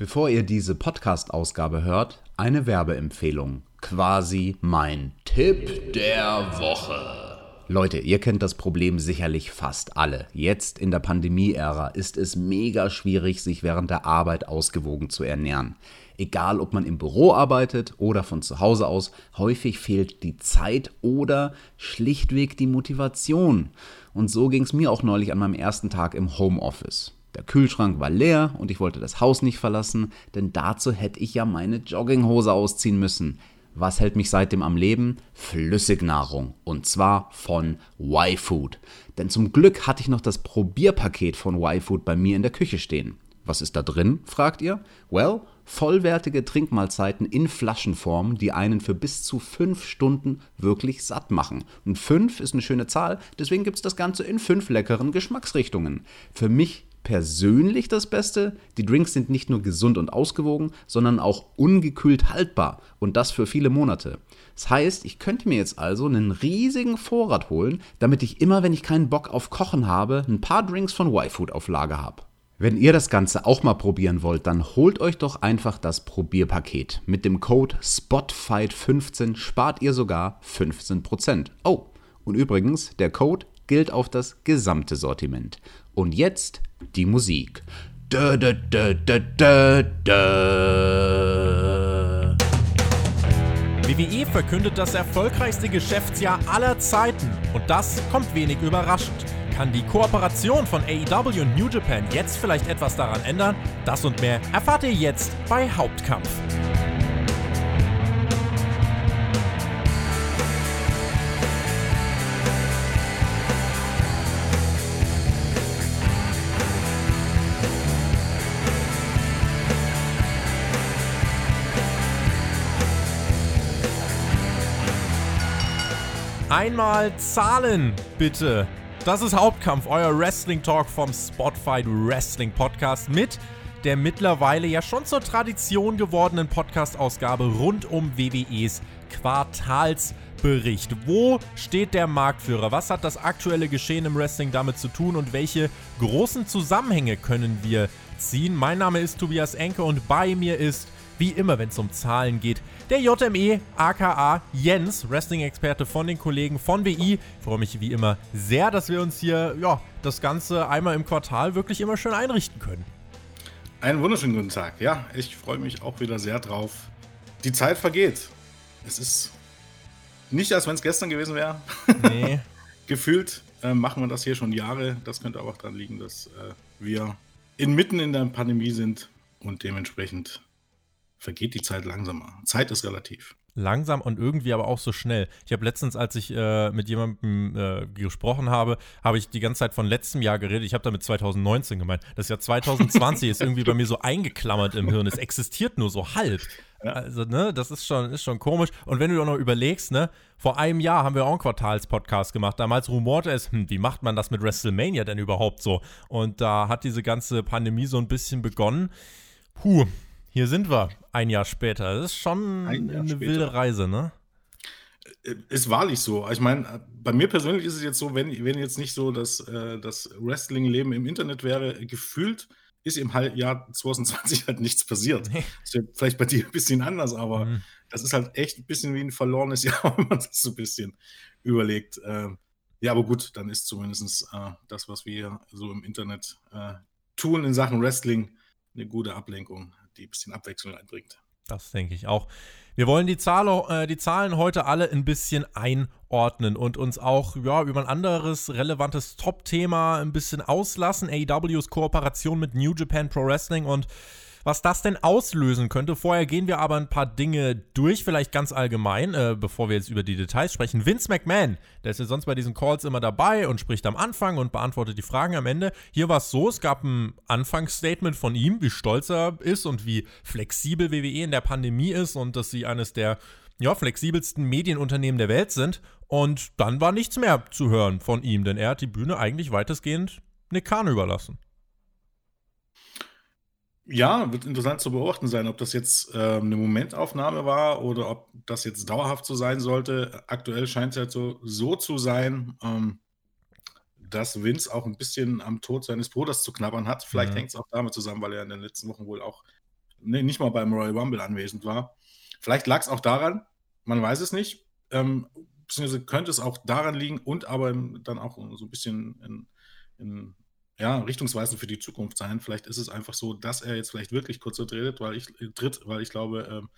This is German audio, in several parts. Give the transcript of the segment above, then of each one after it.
Bevor ihr diese Podcast-Ausgabe hört, eine Werbeempfehlung. Quasi mein Tipp der Woche. Leute, ihr kennt das Problem sicherlich fast alle. Jetzt in der Pandemie-Ära ist es mega schwierig, sich während der Arbeit ausgewogen zu ernähren. Egal, ob man im Büro arbeitet oder von zu Hause aus, häufig fehlt die Zeit oder schlichtweg die Motivation. Und so ging es mir auch neulich an meinem ersten Tag im Homeoffice. Der Kühlschrank war leer und ich wollte das Haus nicht verlassen, denn dazu hätte ich ja meine Jogginghose ausziehen müssen. Was hält mich seitdem am Leben? Flüssignahrung. Und zwar von Y-Food. Denn zum Glück hatte ich noch das Probierpaket von Y-Food bei mir in der Küche stehen. Was ist da drin, fragt ihr? Well, vollwertige Trinkmahlzeiten in Flaschenform, die einen für bis zu fünf Stunden wirklich satt machen. Und fünf ist eine schöne Zahl, deswegen gibt es das Ganze in fünf leckeren Geschmacksrichtungen. Für mich persönlich das Beste. Die Drinks sind nicht nur gesund und ausgewogen, sondern auch ungekühlt haltbar und das für viele Monate. Das heißt, ich könnte mir jetzt also einen riesigen Vorrat holen, damit ich immer, wenn ich keinen Bock auf Kochen habe, ein paar Drinks von Y-Food auf Lager habe. Wenn ihr das Ganze auch mal probieren wollt, dann holt euch doch einfach das Probierpaket. Mit dem Code SPOTFIGHT15 spart ihr sogar 15%. Oh, und übrigens, der Code gilt auf das gesamte Sortiment. Und jetzt die Musik. Da, da, da, da, da, da. WWE verkündet das erfolgreichste Geschäftsjahr aller Zeiten und das kommt wenig überraschend. Kann die Kooperation von AEW und New Japan jetzt vielleicht etwas daran ändern? Das und mehr erfahrt ihr jetzt bei Hauptkampf. Einmal Zahlen, bitte. Das ist Hauptkampf, euer Wrestling Talk vom Spotfight Wrestling Podcast mit der mittlerweile ja schon zur Tradition gewordenen Podcast-Ausgabe rund um WWEs Quartalsbericht. Wo steht der Marktführer? Was hat das aktuelle Geschehen im Wrestling damit zu tun und welche großen Zusammenhänge können wir ziehen? Mein Name ist Tobias Enke und bei mir ist wie immer, wenn es um Zahlen geht. Der JME, aka Jens, Wrestling-Experte von den Kollegen von WI. Ich freue mich wie immer sehr, dass wir uns hier ja, das Ganze einmal im Quartal wirklich immer schön einrichten können. Einen wunderschönen guten Tag. Ja, ich freue mich auch wieder sehr drauf. Die Zeit vergeht. Es ist nicht, als wenn es gestern gewesen wäre. Nee. Gefühlt äh, machen wir das hier schon Jahre. Das könnte aber auch daran liegen, dass äh, wir inmitten in der Pandemie sind und dementsprechend vergeht die Zeit langsamer. Zeit ist relativ. Langsam und irgendwie aber auch so schnell. Ich habe letztens, als ich äh, mit jemandem äh, gesprochen habe, habe ich die ganze Zeit von letztem Jahr geredet. Ich habe damit 2019 gemeint. Das Jahr 2020 ist irgendwie bei mir so eingeklammert im Hirn. Es existiert nur so halb. Ja. Also, ne, das ist schon, ist schon komisch. Und wenn du auch noch überlegst, ne, vor einem Jahr haben wir auch einen Quartalspodcast gemacht. Damals rumorte es, hm, wie macht man das mit WrestleMania denn überhaupt so? Und da hat diese ganze Pandemie so ein bisschen begonnen. Puh, hier sind wir ein Jahr später. Das ist schon eine später. wilde Reise, ne? Äh, ist wahrlich so. Ich meine, bei mir persönlich ist es jetzt so, wenn, wenn jetzt nicht so das, äh, das Wrestling-Leben im Internet wäre, gefühlt ist im Jahr 2020 halt nichts passiert. Nee. Das ist vielleicht bei dir ein bisschen anders, aber mhm. das ist halt echt ein bisschen wie ein verlorenes Jahr, wenn man das so ein bisschen überlegt. Äh, ja, aber gut, dann ist zumindest äh, das, was wir so im Internet äh, tun in Sachen Wrestling, eine gute Ablenkung die ein bisschen Abwechslung einbringt. Das denke ich auch. Wir wollen die, Zahl, äh, die Zahlen heute alle ein bisschen einordnen und uns auch ja, über ein anderes relevantes Top-Thema ein bisschen auslassen. AEWs Kooperation mit New Japan Pro Wrestling und was das denn auslösen könnte. Vorher gehen wir aber ein paar Dinge durch, vielleicht ganz allgemein, äh, bevor wir jetzt über die Details sprechen. Vince McMahon, der ist ja sonst bei diesen Calls immer dabei und spricht am Anfang und beantwortet die Fragen am Ende. Hier war es so, es gab ein Anfangsstatement von ihm, wie stolz er ist und wie flexibel WWE in der Pandemie ist und dass sie eines der ja, flexibelsten Medienunternehmen der Welt sind. Und dann war nichts mehr zu hören von ihm, denn er hat die Bühne eigentlich weitestgehend Nick Khan überlassen. Ja, wird interessant zu beobachten sein, ob das jetzt ähm, eine Momentaufnahme war oder ob das jetzt dauerhaft so sein sollte. Aktuell scheint es ja so, so zu sein, ähm, dass Vince auch ein bisschen am Tod seines Bruders zu knabbern hat. Vielleicht mhm. hängt es auch damit zusammen, weil er in den letzten Wochen wohl auch nee, nicht mal beim Royal Rumble anwesend war. Vielleicht lag es auch daran, man weiß es nicht. Ähm, beziehungsweise könnte es auch daran liegen und aber dann auch so ein bisschen in, in ja, richtungsweisend für die Zukunft sein. Vielleicht ist es einfach so, dass er jetzt vielleicht wirklich kurz tritt, weil ich, tritt, weil ich glaube, ähm,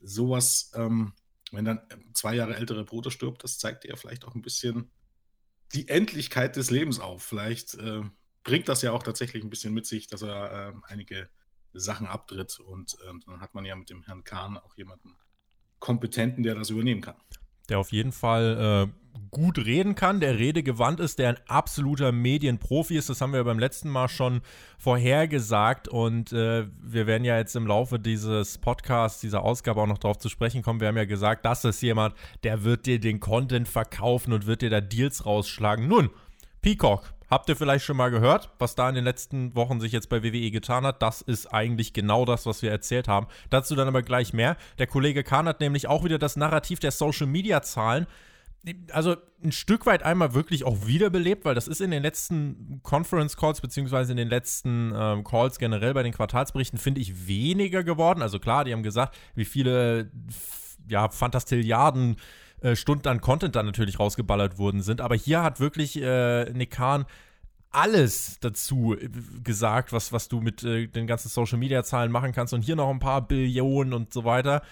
sowas, ähm, wenn dann zwei Jahre ältere Bruder stirbt, das zeigt ja vielleicht auch ein bisschen die Endlichkeit des Lebens auf. Vielleicht äh, bringt das ja auch tatsächlich ein bisschen mit sich, dass er äh, einige Sachen abtritt und äh, dann hat man ja mit dem Herrn Kahn auch jemanden Kompetenten, der das übernehmen kann der auf jeden Fall äh, gut reden kann, der redegewandt ist, der ein absoluter Medienprofi ist. Das haben wir beim letzten Mal schon vorhergesagt und äh, wir werden ja jetzt im Laufe dieses Podcasts, dieser Ausgabe auch noch darauf zu sprechen kommen. Wir haben ja gesagt, das ist jemand, der wird dir den Content verkaufen und wird dir da Deals rausschlagen. Nun, Peacock Habt ihr vielleicht schon mal gehört, was da in den letzten Wochen sich jetzt bei WWE getan hat? Das ist eigentlich genau das, was wir erzählt haben. Dazu dann aber gleich mehr. Der Kollege Kahn hat nämlich auch wieder das Narrativ der Social-Media-Zahlen also ein Stück weit einmal wirklich auch wiederbelebt, weil das ist in den letzten Conference Calls beziehungsweise in den letzten ähm, Calls generell bei den Quartalsberichten finde ich weniger geworden. Also klar, die haben gesagt, wie viele ja Fantastilliarden äh, Stunden an Content dann natürlich rausgeballert worden sind. Aber hier hat wirklich äh, Nick Khan alles dazu äh, gesagt, was, was du mit äh, den ganzen Social Media Zahlen machen kannst. Und hier noch ein paar Billionen und so weiter.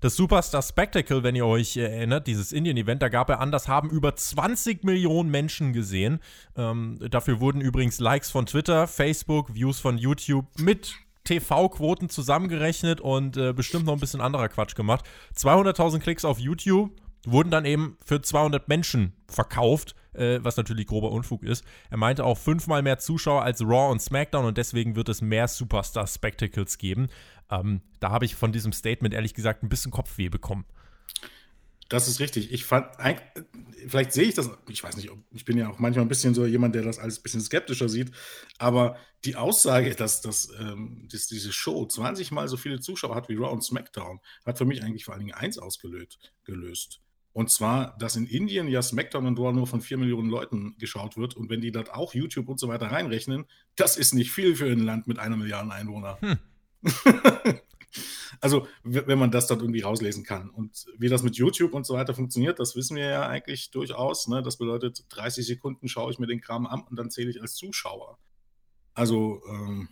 Das Superstar Spectacle, wenn ihr euch erinnert, dieses Indien-Event, da gab er an, das haben über 20 Millionen Menschen gesehen. Ähm, dafür wurden übrigens Likes von Twitter, Facebook, Views von YouTube mit TV-Quoten zusammengerechnet und äh, bestimmt noch ein bisschen anderer Quatsch gemacht. 200.000 Klicks auf YouTube wurden dann eben für 200 Menschen verkauft, äh, was natürlich grober Unfug ist. Er meinte auch fünfmal mehr Zuschauer als Raw und SmackDown und deswegen wird es mehr Superstar-Spectacles geben. Ähm, da habe ich von diesem Statement ehrlich gesagt ein bisschen Kopfweh bekommen. Das ist richtig. Ich fand, vielleicht sehe ich das, ich weiß nicht, ich bin ja auch manchmal ein bisschen so jemand, der das alles ein bisschen skeptischer sieht, aber die Aussage, dass, dass, ähm, dass diese Show 20 Mal so viele Zuschauer hat wie Raw und SmackDown, hat für mich eigentlich vor allen Dingen eins ausgelöst. Gelöst. Und zwar, dass in Indien ja SmackDown und Raw nur von 4 Millionen Leuten geschaut wird. Und wenn die dort auch YouTube und so weiter reinrechnen, das ist nicht viel für ein Land mit einer Milliarde Einwohner. Hm. also, wenn man das dort irgendwie rauslesen kann. Und wie das mit YouTube und so weiter funktioniert, das wissen wir ja eigentlich durchaus. Ne? Das bedeutet, 30 Sekunden schaue ich mir den Kram an und dann zähle ich als Zuschauer. Also, ähm,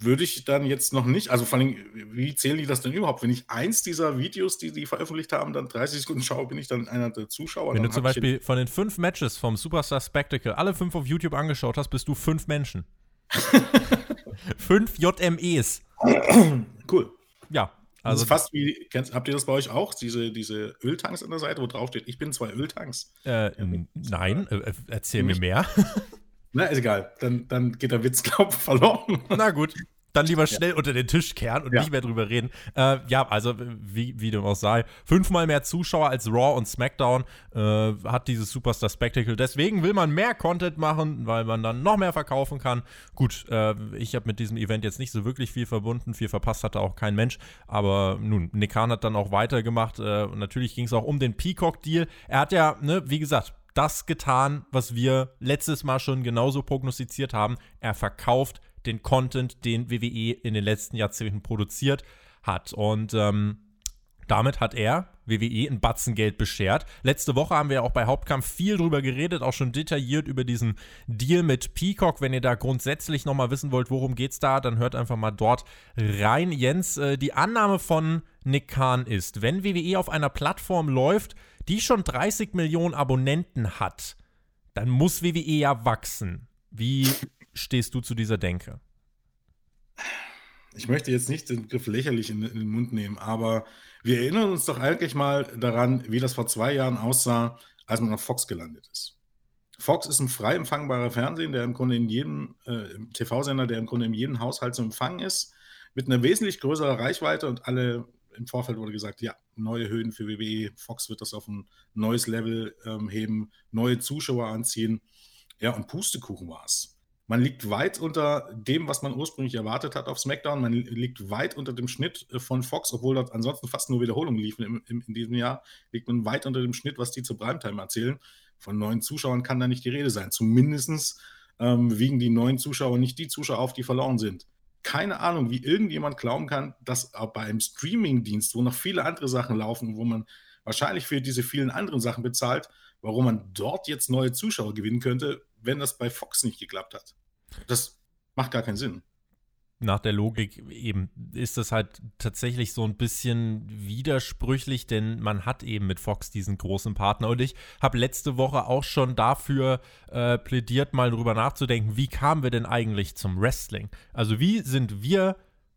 würde ich dann jetzt noch nicht, also vor allem, wie zählen die das denn überhaupt? Wenn ich eins dieser Videos, die die veröffentlicht haben, dann 30 Sekunden schaue, bin ich dann einer der Zuschauer. Wenn du zum Beispiel von den fünf Matches vom Superstar Spectacle alle fünf auf YouTube angeschaut hast, bist du fünf Menschen. fünf JMEs. cool. Ja. Also das ist fast wie, kennt, habt ihr das bei euch auch? Diese, diese Öltanks an der Seite, wo drauf steht, ich bin zwei Öltanks. Äh, nein, äh, erzähl mir mehr. Na, ist egal. Dann, dann geht der Witz, glaub verloren. Na gut. Dann lieber schnell ja. unter den Tisch kehren und ja. nicht mehr drüber reden. Äh, ja, also wie, wie dem auch sei, fünfmal mehr Zuschauer als Raw und SmackDown äh, hat dieses Superstar Spectacle. Deswegen will man mehr Content machen, weil man dann noch mehr verkaufen kann. Gut, äh, ich habe mit diesem Event jetzt nicht so wirklich viel verbunden. Viel verpasst hatte auch kein Mensch. Aber nun, Nick Khan hat dann auch weitergemacht. Äh, und natürlich ging es auch um den Peacock-Deal. Er hat ja, ne, wie gesagt, das getan, was wir letztes Mal schon genauso prognostiziert haben. Er verkauft den Content, den WWE in den letzten Jahrzehnten produziert hat. Und ähm, damit hat er WWE ein Batzen Geld beschert. Letzte Woche haben wir auch bei Hauptkampf viel drüber geredet, auch schon detailliert über diesen Deal mit Peacock. Wenn ihr da grundsätzlich nochmal wissen wollt, worum geht's da, dann hört einfach mal dort rein. Jens, äh, die Annahme von Nick Khan ist, wenn WWE auf einer Plattform läuft, die schon 30 Millionen Abonnenten hat, dann muss WWE ja wachsen. Wie stehst du zu dieser Denke? Ich möchte jetzt nicht den Begriff lächerlich in, in, den Mund nehmen, aber wir erinnern uns doch eigentlich mal daran, wie das vor zwei Jahren aussah, als man auf Fox gelandet ist. Fox ist ein frei empfangbarer Fernsehen, der im Grunde in jedem äh, TV-Sender, der im Grunde in jedem Haushalt zu empfangen ist, mit einer wesentlich größeren Reichweite und alle im Vorfeld wurde gesagt, ja, neue Höhen für WWE, Fox wird das auf ein neues Level ähm, heben, neue Zuschauer anziehen. Ja, und Pustekuchen war es. Man liegt weit unter dem, was man ursprünglich erwartet hat auf SmackDown. Man liegt weit unter dem Schnitt äh, von Fox, obwohl dort ansonsten fast nur Wiederholungen liefen im, im, in diesem Jahr. Liegt man weit unter dem Schnitt, was die zu Primetime erzählen. Von neuen Zuschauern kann da nicht die Rede sein. Zumindest ähm, wiegen die neuen Zuschauer nicht die Zuschauer auf, die verloren sind. Keine Ahnung, wie irgendjemand glauben kann, dass bei einem Streaming-Dienst, wo noch viele andere Sachen laufen, wo man wahrscheinlich für diese vielen anderen Sachen bezahlt, warum man dort jetzt neue Zuschauer gewinnen könnte, wenn das bei Fox nicht geklappt hat. Das macht gar keinen Sinn nach der Logik eben ist das halt tatsächlich so ein bisschen widersprüchlich, denn man hat eben mit Fox diesen großen Partner. Und ich habe letzte Woche auch schon dafür äh, plädiert, mal drüber nachzudenken, wie kamen wir denn eigentlich zum Wrestling? Also wie sind wir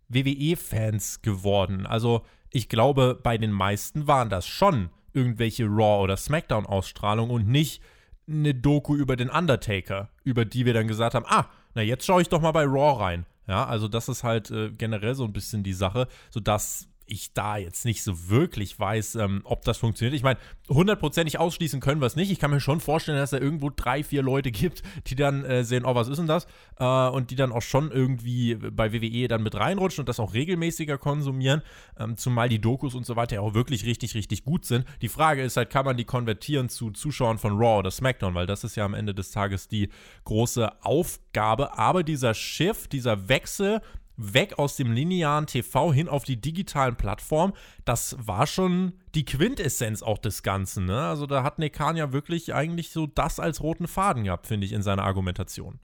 WWE-Fans geworden? Also ich glaube, bei den meisten waren das schon irgendwelche Raw- oder SmackDown-Ausstrahlungen und nicht eine Doku über den Undertaker, über die wir dann gesagt haben, ah, na jetzt schaue ich doch mal bei Raw rein. Ja, also das ist halt äh, generell so ein bisschen die Sache, sodass ich da jetzt nicht so wirklich weiß, ähm, ob das funktioniert. Ich meine, hundertprozentig ausschließen können wir es nicht. Ich kann mir schon vorstellen, dass da irgendwo drei, vier Leute gibt, die dann äh, sehen, oh, was ist denn das? Äh, und die dann auch schon irgendwie bei WWE dann mit reinrutschen und das auch regelmäßiger konsumieren, ähm, zumal die Dokus und so weiter ja auch wirklich richtig, richtig gut sind. Die Frage ist halt, kann man die konvertieren zu Zuschauern von Raw oder SmackDown, weil das ist ja am Ende des Tages die große Aufgabe. Aber dieser Shift, dieser Wechsel weg aus dem linearen TV hin auf die digitalen Plattformen, das war schon die Quintessenz auch des Ganzen. Ne? Also da hat Nekan ja wirklich eigentlich so das als roten Faden gehabt, finde ich, in seiner Argumentation.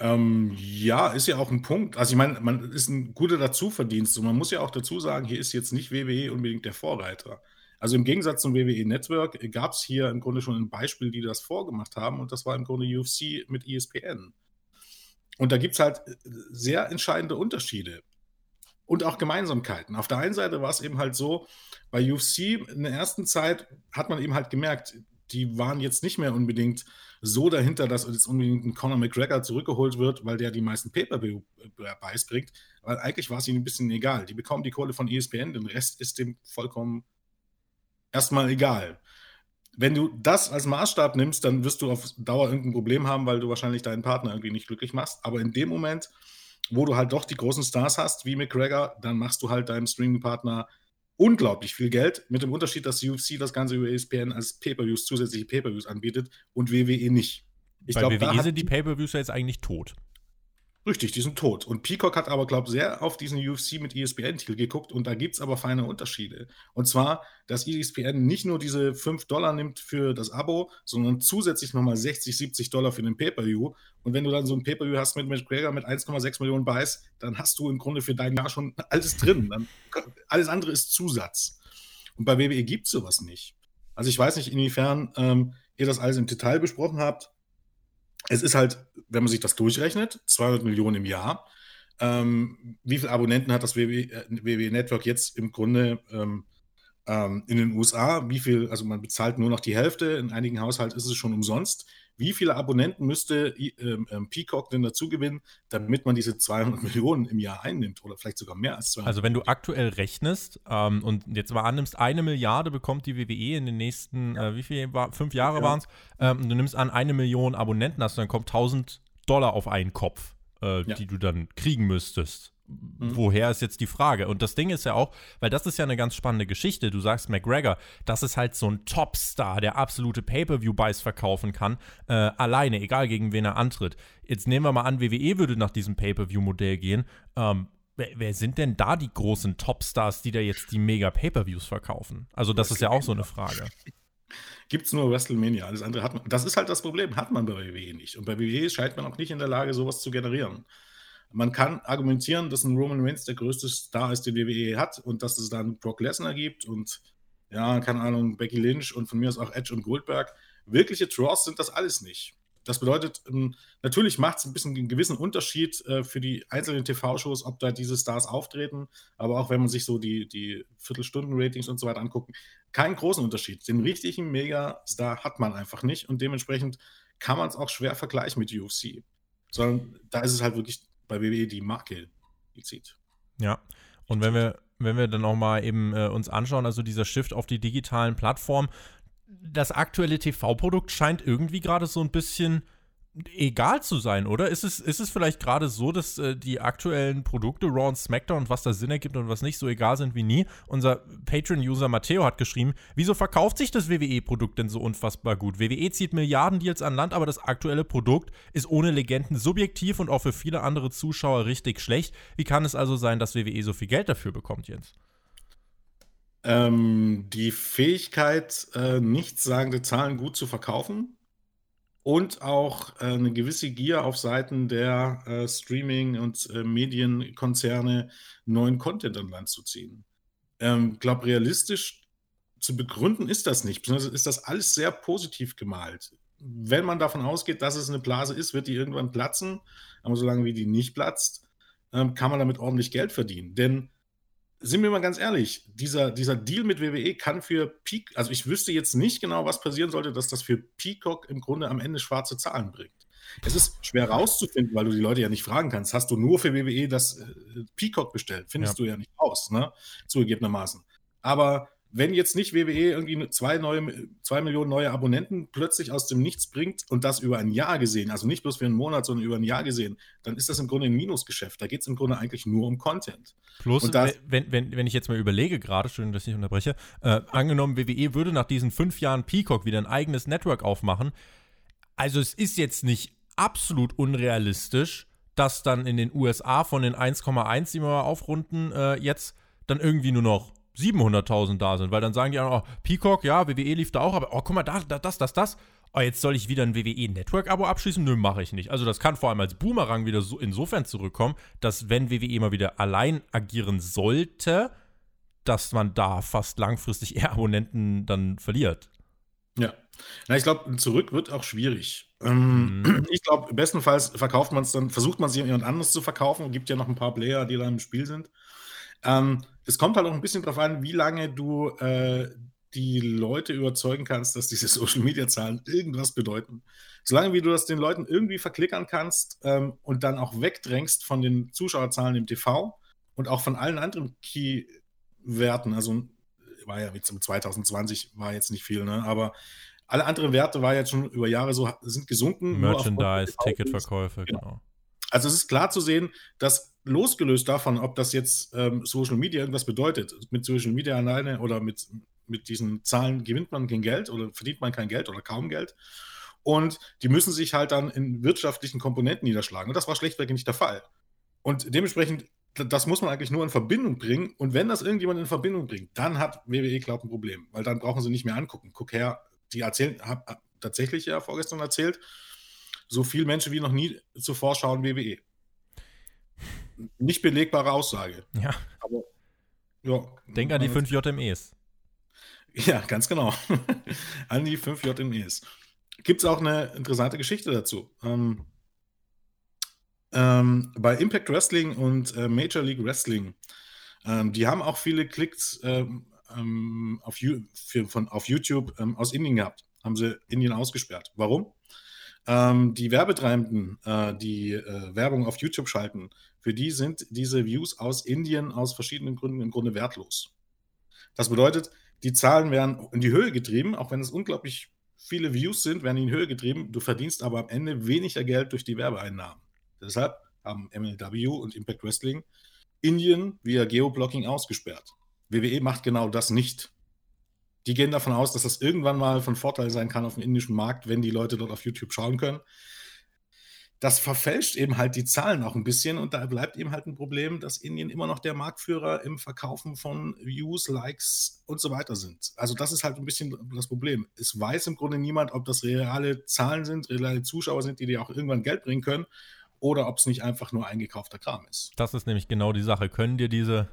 Ähm, ja, ist ja auch ein Punkt. Also ich meine, man ist ein guter Dazuverdienst und man muss ja auch dazu sagen, hier ist jetzt nicht WWE unbedingt der Vorreiter. Also im Gegensatz zum WWE Network gab es hier im Grunde schon ein Beispiel, die das vorgemacht haben und das war im Grunde UFC mit ESPN. Und da gibt es halt äh, sehr entscheidende Unterschiede und auch Gemeinsamkeiten. Auf der einen Seite war es eben halt so, bei UFC in der ersten Zeit hat man eben halt gemerkt, die waren jetzt nicht mehr unbedingt so dahinter, dass jetzt unbedingt ein Conor McGregor zurückgeholt wird, weil der die meisten Pay-Per-View-Buys bringt. Weil eigentlich war es ihnen ein bisschen egal. Die bekommen die Kohle von ESPN, den Rest ist dem vollkommen erstmal egal wenn du das als Maßstab nimmst, dann wirst du auf Dauer irgendein Problem haben, weil du wahrscheinlich deinen Partner irgendwie nicht glücklich machst. Aber in dem Moment, wo du halt doch die großen Stars hast, wie McGregor, dann machst du halt deinem Streaming-Partner unglaublich viel Geld, mit dem Unterschied, dass UFC das Ganze über ESPN als Pay-Per-Views, zusätzliche Pay-Per-Views anbietet und WWE nicht. Ich Bei glaub, WWE sind die Pay-Per-Views ja jetzt eigentlich tot. Richtig, die sind tot. Und Peacock hat aber, glaube ich, sehr auf diesen UFC mit ESPN-Titel geguckt und da gibt es aber feine Unterschiede. Und zwar, dass ESPN nicht nur diese 5 Dollar nimmt für das Abo, sondern zusätzlich nochmal 60, 70 Dollar für den Pay-Per-View. Und wenn du dann so ein Pay-Per-View hast mit McGregor mit 1,6 Millionen Buys, dann hast du im Grunde für dein Jahr schon alles drin. Dann, alles andere ist Zusatz. Und bei WWE gibt es sowas nicht. Also ich weiß nicht, inwiefern ähm, ihr das alles im Detail besprochen habt es ist halt, wenn man sich das durchrechnet, 200 Millionen im Jahr. Ähm, wie viele Abonnenten hat das WWE, äh, Network jetzt im Grunde ähm, ähm, in den USA? Wie viel, also man bezahlt nur noch die Hälfte, in einigen Haushalten ist es schon umsonst wie viele Abonnenten müsste ähm, ähm, Peacock denn dazu gewinnen, damit man diese 200 Millionen im Jahr einnimmt oder vielleicht sogar mehr als 200 Also wenn du aktuell rechnest ähm, und jetzt mal annimmst, eine Milliarde bekommt die WWE in den nächsten, ja. äh, wie viel, war, fünf Jahre ja. waren es, ähm, du nimmst an, eine Million Abonnenten hast, dann kommt 1000 Dollar auf einen Kopf, äh, ja. die du dann kriegen müsstest. Mhm. Woher ist jetzt die Frage? Und das Ding ist ja auch, weil das ist ja eine ganz spannende Geschichte. Du sagst McGregor, das ist halt so ein Topstar, der absolute Pay-per-view-Buys verkaufen kann, äh, alleine, egal gegen wen er antritt. Jetzt nehmen wir mal an, WWE würde nach diesem Pay-per-view-Modell gehen. Ähm, wer, wer, sind denn da die großen Topstars, die da jetzt die mega Pay-per-views verkaufen? Also das ist ja auch so eine Frage. Gibt es nur WrestleMania, alles andere hat man. Das ist halt das Problem, hat man bei WWE nicht. Und bei WWE scheint man auch nicht in der Lage, sowas zu generieren. Man kann argumentieren, dass ein Roman Reigns der größte Star ist, den WWE hat und dass es dann Brock Lesnar gibt und ja, keine Ahnung, Becky Lynch und von mir aus auch Edge und Goldberg. Wirkliche Draws sind das alles nicht. Das bedeutet, ähm, natürlich macht es ein bisschen einen gewissen Unterschied äh, für die einzelnen TV-Shows, ob da diese Stars auftreten, aber auch wenn man sich so die, die Viertelstunden-Ratings und so weiter anguckt, keinen großen Unterschied. Den richtigen Mega-Star hat man einfach nicht und dementsprechend kann man es auch schwer vergleichen mit UFC. Sondern da ist es halt wirklich bei WWE die Marke zieht. Ja, und wenn wir, wenn wir dann auch mal eben äh, uns anschauen, also dieser Shift auf die digitalen Plattformen, das aktuelle TV-Produkt scheint irgendwie gerade so ein bisschen egal zu sein, oder? Ist es, ist es vielleicht gerade so, dass äh, die aktuellen Produkte, Raw und SmackDown und was da Sinn ergibt und was nicht, so egal sind wie nie? Unser Patreon-User Matteo hat geschrieben, wieso verkauft sich das WWE-Produkt denn so unfassbar gut? WWE zieht Milliarden Deals an Land, aber das aktuelle Produkt ist ohne Legenden subjektiv und auch für viele andere Zuschauer richtig schlecht. Wie kann es also sein, dass WWE so viel Geld dafür bekommt, Jens? Ähm, die Fähigkeit, äh, nichtssagende Zahlen gut zu verkaufen und auch äh, eine gewisse Gier auf Seiten der äh, Streaming- und äh, Medienkonzerne, neuen Content an Land zu ziehen. Ich ähm, glaube, realistisch zu begründen ist das nicht. Beziehungsweise ist das alles sehr positiv gemalt. Wenn man davon ausgeht, dass es eine Blase ist, wird die irgendwann platzen. Aber solange wie die nicht platzt, ähm, kann man damit ordentlich Geld verdienen. Denn sind wir mal ganz ehrlich, dieser, dieser Deal mit WWE kann für Peak, also ich wüsste jetzt nicht genau, was passieren sollte, dass das für Peacock im Grunde am Ende schwarze Zahlen bringt. Es ist schwer rauszufinden, weil du die Leute ja nicht fragen kannst. Hast du nur für WWE das äh, Peacock bestellt? Findest ja. du ja nicht raus, ne? Zugegebenermaßen. Aber wenn jetzt nicht WWE irgendwie zwei, neue, zwei Millionen neue Abonnenten plötzlich aus dem Nichts bringt und das über ein Jahr gesehen, also nicht bloß für einen Monat, sondern über ein Jahr gesehen, dann ist das im Grunde ein Minusgeschäft. Da geht es im Grunde eigentlich nur um Content. Plus, wenn, wenn, wenn ich jetzt mal überlege, gerade, schön, dass ich unterbreche, äh, angenommen, WWE würde nach diesen fünf Jahren Peacock wieder ein eigenes Network aufmachen. Also es ist jetzt nicht absolut unrealistisch, dass dann in den USA von den 1,1, die wir aufrunden, äh, jetzt dann irgendwie nur noch 700.000 da sind, weil dann sagen die auch, oh, Peacock, ja, WWE lief da auch, aber oh, guck mal, da, da das, das, das. Oh, jetzt soll ich wieder ein WWE-Network-Abo abschließen? Nö, mache ich nicht. Also das kann vor allem als Boomerang wieder so insofern zurückkommen, dass wenn WWE mal wieder allein agieren sollte, dass man da fast langfristig eher Abonnenten dann verliert. Ja. Na, ich glaube, zurück wird auch schwierig. Ähm, mhm. Ich glaube, bestenfalls verkauft man es dann, versucht man es jemand anderes zu verkaufen. Es gibt ja noch ein paar Player, die da im Spiel sind. Ähm, es kommt halt auch ein bisschen darauf an, wie lange du äh, die Leute überzeugen kannst, dass diese Social Media Zahlen irgendwas bedeuten. Solange wie du das den Leuten irgendwie verklickern kannst ähm, und dann auch wegdrängst von den Zuschauerzahlen im TV und auch von allen anderen Key-Werten, also war ja jetzt 2020 war jetzt nicht viel, ne? aber alle anderen Werte war jetzt schon über Jahre so sind gesunken. Merchandise, Ticketverkäufe, genau. genau. Also es ist klar zu sehen, dass losgelöst davon, ob das jetzt ähm, Social Media irgendwas bedeutet, mit Social Media alleine oder mit, mit diesen Zahlen gewinnt man kein Geld oder verdient man kein Geld oder kaum Geld. Und die müssen sich halt dann in wirtschaftlichen Komponenten niederschlagen. Und das war schlechtweg nicht der Fall. Und dementsprechend, das muss man eigentlich nur in Verbindung bringen. Und wenn das irgendjemand in Verbindung bringt, dann hat WWE, glaube ein Problem. Weil dann brauchen sie nicht mehr angucken. Guck her, die erzählen, hab tatsächlich ja vorgestern erzählt, so viele Menschen wie noch nie zuvor schauen WWE. Nicht belegbare Aussage. Ja. Aber, ja. Denk an die 5 JMEs. Ja, ganz genau. an die 5 JMEs. Gibt es auch eine interessante Geschichte dazu. Ähm, ähm, bei Impact Wrestling und äh, Major League Wrestling, ähm, die haben auch viele Klicks ähm, ähm, auf, für, von, auf YouTube ähm, aus Indien gehabt. Haben sie Indien ausgesperrt. Warum? Die Werbetreibenden, äh, die äh, Werbung auf YouTube schalten, für die sind diese Views aus Indien aus verschiedenen Gründen im Grunde wertlos. Das bedeutet, die Zahlen werden in die Höhe getrieben, auch wenn es unglaublich viele Views sind, werden in die Höhe getrieben. Du verdienst aber am Ende weniger Geld durch die Werbeeinnahmen. Deshalb haben MLW und Impact Wrestling Indien via Geoblocking ausgesperrt. WWE macht genau das nicht die gehen davon aus, dass das irgendwann mal von Vorteil sein kann auf dem indischen Markt, wenn die Leute dort auf YouTube schauen können. Das verfälscht eben halt die Zahlen auch ein bisschen und da bleibt eben halt ein Problem, dass Indien immer noch der Marktführer im Verkaufen von Views, Likes und so weiter sind. Also das ist halt ein bisschen das Problem. Es weiß im Grunde niemand, ob das reale Zahlen sind, reale Zuschauer sind, die dir auch irgendwann Geld bringen können oder ob es nicht einfach nur eingekaufter Kram ist. Das ist nämlich genau die Sache. Können dir diese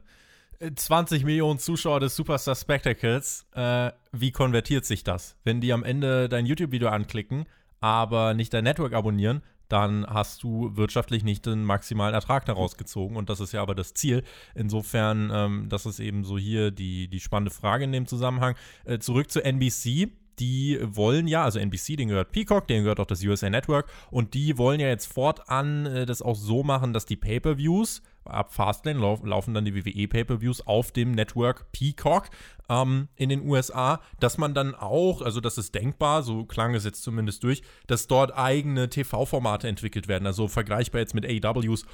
20 Millionen Zuschauer des Superstar Spectacles, äh, wie konvertiert sich das? Wenn die am Ende dein YouTube-Video anklicken, aber nicht dein Network abonnieren, dann hast du wirtschaftlich nicht den maximalen Ertrag daraus gezogen. Und das ist ja aber das Ziel. Insofern, ähm, das ist eben so hier die, die spannende Frage in dem Zusammenhang. Äh, zurück zu NBC. Die wollen ja, also NBC, denen gehört Peacock, denen gehört auch das USA Network. Und die wollen ja jetzt fortan äh, das auch so machen, dass die Pay-Per-Views ab Fastlane lauf, laufen dann die WWE Pay-per-Views auf dem Network Peacock ähm, in den USA, dass man dann auch, also das ist denkbar, so klang es jetzt zumindest durch, dass dort eigene TV-Formate entwickelt werden. Also vergleichbar jetzt mit AEWs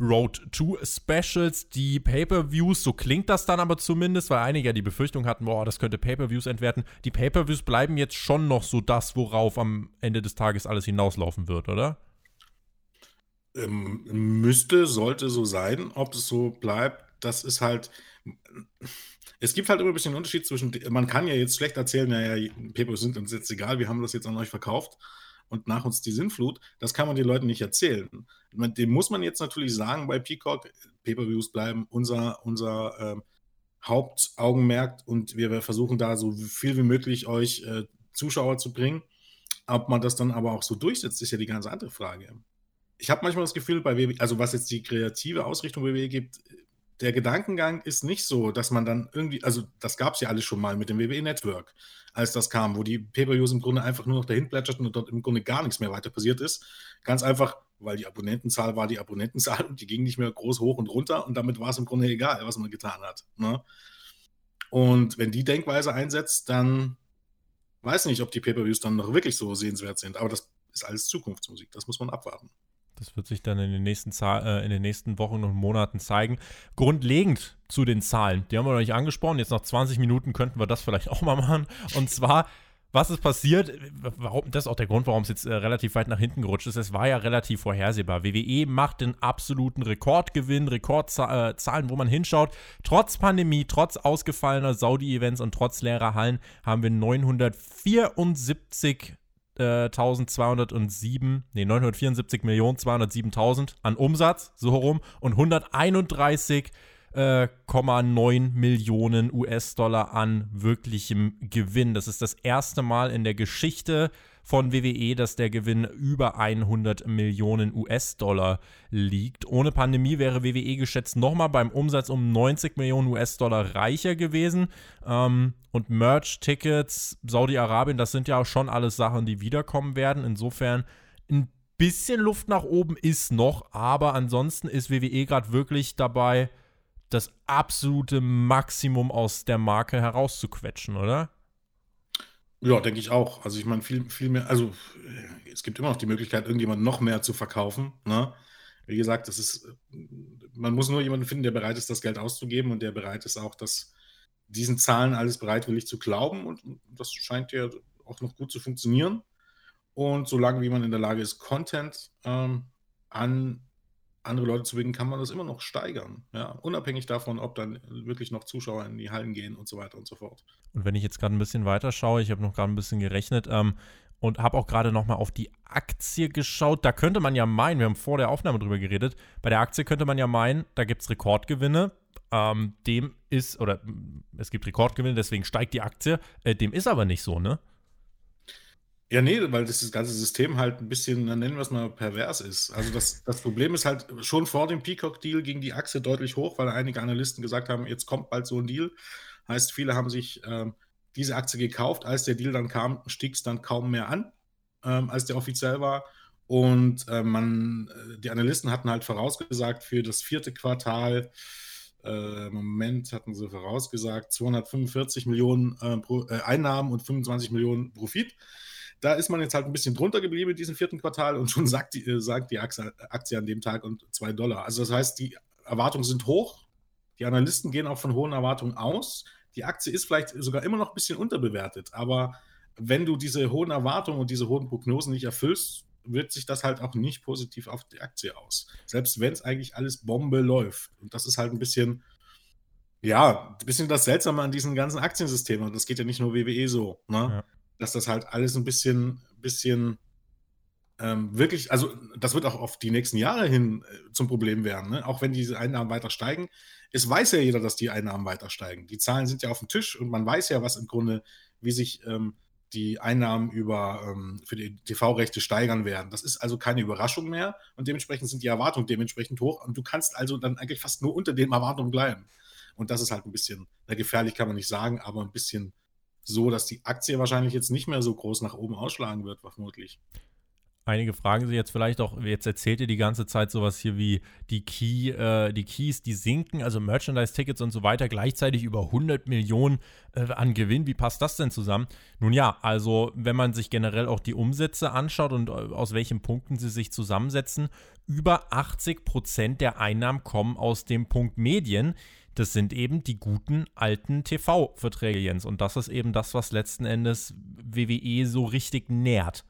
Road to Specials, die Pay-per-Views, so klingt das dann aber zumindest, weil einige ja die Befürchtung hatten, boah, das könnte Pay-per-Views entwerten. Die Pay-per-Views bleiben jetzt schon noch so das, worauf am Ende des Tages alles hinauslaufen wird, oder? Ähm, müsste, sollte so sein. Ob es so bleibt, das ist halt. Es gibt halt immer ein bisschen einen Unterschied zwischen. Man kann ja jetzt schlecht erzählen, naja, Pay-per-Views sind uns jetzt egal, wir haben das jetzt an euch verkauft und nach uns die Sinnflut. Das kann man den Leuten nicht erzählen. Dem muss man jetzt natürlich sagen bei Peacock, Pay-Per-Views bleiben unser, unser äh, Hauptaugenmerk und wir versuchen da so viel wie möglich euch äh, Zuschauer zu bringen. Ob man das dann aber auch so durchsetzt, ist ja die ganz andere Frage. Ich habe manchmal das Gefühl, bei WWE, also was jetzt die kreative Ausrichtung WWE gibt, der Gedankengang ist nicht so, dass man dann irgendwie, also das gab es ja alles schon mal mit dem WWE Network, als das kam, wo die Pay-Per-Views im Grunde einfach nur noch dahin plätscherten und dort im Grunde gar nichts mehr weiter passiert ist. Ganz einfach, weil die Abonnentenzahl war die Abonnentenzahl und die ging nicht mehr groß hoch und runter und damit war es im Grunde egal, was man getan hat. Ne? Und wenn die Denkweise einsetzt, dann weiß nicht, ob die Pay-Per-Views dann noch wirklich so sehenswert sind. Aber das ist alles Zukunftsmusik, das muss man abwarten. Das wird sich dann in den nächsten, äh, in den nächsten Wochen und Monaten zeigen. Grundlegend zu den Zahlen, die haben wir noch nicht angesprochen. Jetzt nach 20 Minuten könnten wir das vielleicht auch mal machen. Und zwar, was ist passiert? Warum, das ist auch der Grund, warum es jetzt äh, relativ weit nach hinten gerutscht ist. Es war ja relativ vorhersehbar. WWE macht den absoluten Rekordgewinn, Rekordzahlen, wo man hinschaut. Trotz Pandemie, trotz ausgefallener Saudi-Events und trotz leerer Hallen haben wir 974 1207, nee, 974 Millionen 207.000 an Umsatz, so herum, und 131,9 äh, Millionen US-Dollar an wirklichem Gewinn. Das ist das erste Mal in der Geschichte von WWE, dass der Gewinn über 100 Millionen US-Dollar liegt. Ohne Pandemie wäre WWE geschätzt nochmal beim Umsatz um 90 Millionen US-Dollar reicher gewesen. Ähm, und Merch-Tickets, Saudi-Arabien, das sind ja schon alles Sachen, die wiederkommen werden. Insofern ein bisschen Luft nach oben ist noch, aber ansonsten ist WWE gerade wirklich dabei, das absolute Maximum aus der Marke herauszuquetschen, oder? Ja, denke ich auch. Also ich meine, viel, viel mehr, also äh, es gibt immer noch die Möglichkeit, irgendjemand noch mehr zu verkaufen. Ne? Wie gesagt, das ist, man muss nur jemanden finden, der bereit ist, das Geld auszugeben und der bereit ist auch, das, diesen Zahlen alles bereitwillig zu glauben. Und das scheint ja auch noch gut zu funktionieren. Und solange wie man in der Lage ist, Content ähm, an andere Leute zu binden, kann man das immer noch steigern. Ja? Unabhängig davon, ob dann wirklich noch Zuschauer in die Hallen gehen und so weiter und so fort. Und wenn ich jetzt gerade ein bisschen weiter schaue, ich habe noch gerade ein bisschen gerechnet ähm, und habe auch gerade nochmal auf die Aktie geschaut. Da könnte man ja meinen, wir haben vor der Aufnahme drüber geredet, bei der Aktie könnte man ja meinen, da gibt es Rekordgewinne. Ähm, dem ist, oder es gibt Rekordgewinne, deswegen steigt die Aktie. Äh, dem ist aber nicht so, ne? Ja, nee, weil das, das ganze System halt ein bisschen, dann nennen wir es mal, pervers ist. Also das, das Problem ist halt, schon vor dem Peacock-Deal ging die Achse deutlich hoch, weil einige Analysten gesagt haben, jetzt kommt bald so ein Deal. Heißt, viele haben sich ähm, diese Aktie gekauft. Als der Deal dann kam, stieg es dann kaum mehr an, ähm, als der offiziell war. Und äh, man, äh, die Analysten hatten halt vorausgesagt für das vierte Quartal, äh, Moment hatten sie vorausgesagt, 245 Millionen äh, Pro, äh, Einnahmen und 25 Millionen Profit. Da ist man jetzt halt ein bisschen drunter geblieben in diesem vierten Quartal und schon sagt die, äh, sagt die Aktie, an dem Tag und 2 Dollar. Also das heißt, die Erwartungen sind hoch. Die Analysten gehen auch von hohen Erwartungen aus. Die Aktie ist vielleicht sogar immer noch ein bisschen unterbewertet, aber wenn du diese hohen Erwartungen und diese hohen Prognosen nicht erfüllst, wirkt sich das halt auch nicht positiv auf die Aktie aus. Selbst wenn es eigentlich alles Bombe läuft. Und das ist halt ein bisschen, ja, ein bisschen das Seltsame an diesen ganzen Aktiensystemen. Und das geht ja nicht nur WWE so. Ne? Ja dass das halt alles ein bisschen, bisschen ähm, wirklich, also das wird auch auf die nächsten Jahre hin äh, zum Problem werden, ne? auch wenn diese Einnahmen weiter steigen. Es weiß ja jeder, dass die Einnahmen weiter steigen. Die Zahlen sind ja auf dem Tisch und man weiß ja, was im Grunde, wie sich ähm, die Einnahmen über, ähm, für die TV-Rechte steigern werden. Das ist also keine Überraschung mehr und dementsprechend sind die Erwartungen dementsprechend hoch und du kannst also dann eigentlich fast nur unter den Erwartungen bleiben. Und das ist halt ein bisschen, na, gefährlich kann man nicht sagen, aber ein bisschen so, dass die Aktie wahrscheinlich jetzt nicht mehr so groß nach oben ausschlagen wird, vermutlich. Einige fragen sich jetzt vielleicht auch, jetzt erzählt ihr die ganze Zeit sowas hier wie die Key, äh, die Keys, die sinken, also Merchandise-Tickets und so weiter, gleichzeitig über 100 Millionen äh, an Gewinn. Wie passt das denn zusammen? Nun ja, also wenn man sich generell auch die Umsätze anschaut und äh, aus welchen Punkten sie sich zusammensetzen, über 80 Prozent der Einnahmen kommen aus dem Punkt Medien. Das sind eben die guten alten TV-Verträge, Jens. Und das ist eben das, was letzten Endes WWE so richtig nährt.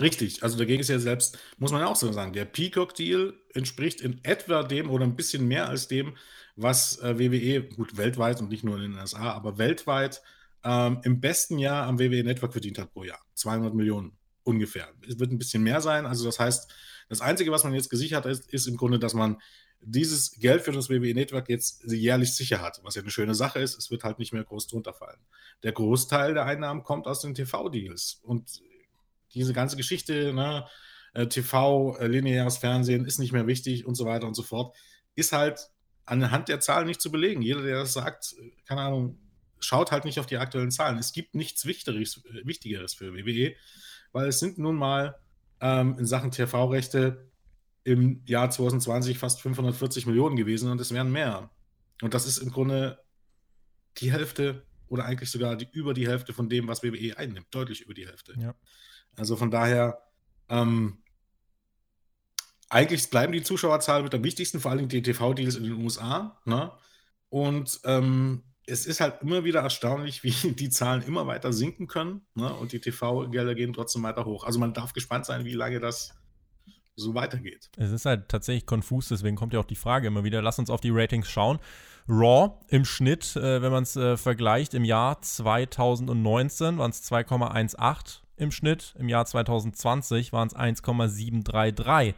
Richtig, also dagegen ist ja selbst, muss man ja auch so sagen, der Peacock-Deal entspricht in etwa dem oder ein bisschen mehr als dem, was äh, WWE, gut, weltweit und nicht nur in den USA, aber weltweit ähm, im besten Jahr am WWE Network verdient hat pro Jahr. 200 Millionen ungefähr. Es wird ein bisschen mehr sein. Also das heißt, das Einzige, was man jetzt gesichert ist, ist im Grunde, dass man dieses Geld für das WWE Network jetzt jährlich sicher hat, was ja eine schöne Sache ist. Es wird halt nicht mehr groß drunter fallen. Der Großteil der Einnahmen kommt aus den TV-Deals. Und diese ganze Geschichte, ne, äh, TV, äh, lineares Fernsehen ist nicht mehr wichtig und so weiter und so fort, ist halt anhand der Zahlen nicht zu belegen. Jeder, der das sagt, äh, keine Ahnung, schaut halt nicht auf die aktuellen Zahlen. Es gibt nichts Wichtigeres, für WWE, weil es sind nun mal ähm, in Sachen TV-Rechte im Jahr 2020 fast 540 Millionen gewesen und es wären mehr. Und das ist im Grunde die Hälfte oder eigentlich sogar die, über die Hälfte von dem, was WWE einnimmt. Deutlich über die Hälfte. Ja. Also von daher, ähm, eigentlich bleiben die Zuschauerzahlen mit am wichtigsten, vor allem die TV-Deals in den USA. Ne? Und ähm, es ist halt immer wieder erstaunlich, wie die Zahlen immer weiter sinken können ne? und die TV-Gelder gehen trotzdem weiter hoch. Also man darf gespannt sein, wie lange das so weitergeht. Es ist halt tatsächlich konfus, deswegen kommt ja auch die Frage immer wieder. Lass uns auf die Ratings schauen. Raw im Schnitt, äh, wenn man es äh, vergleicht, im Jahr 2019 waren es 2,18 im Schnitt. Im Jahr 2020 waren es 1,733.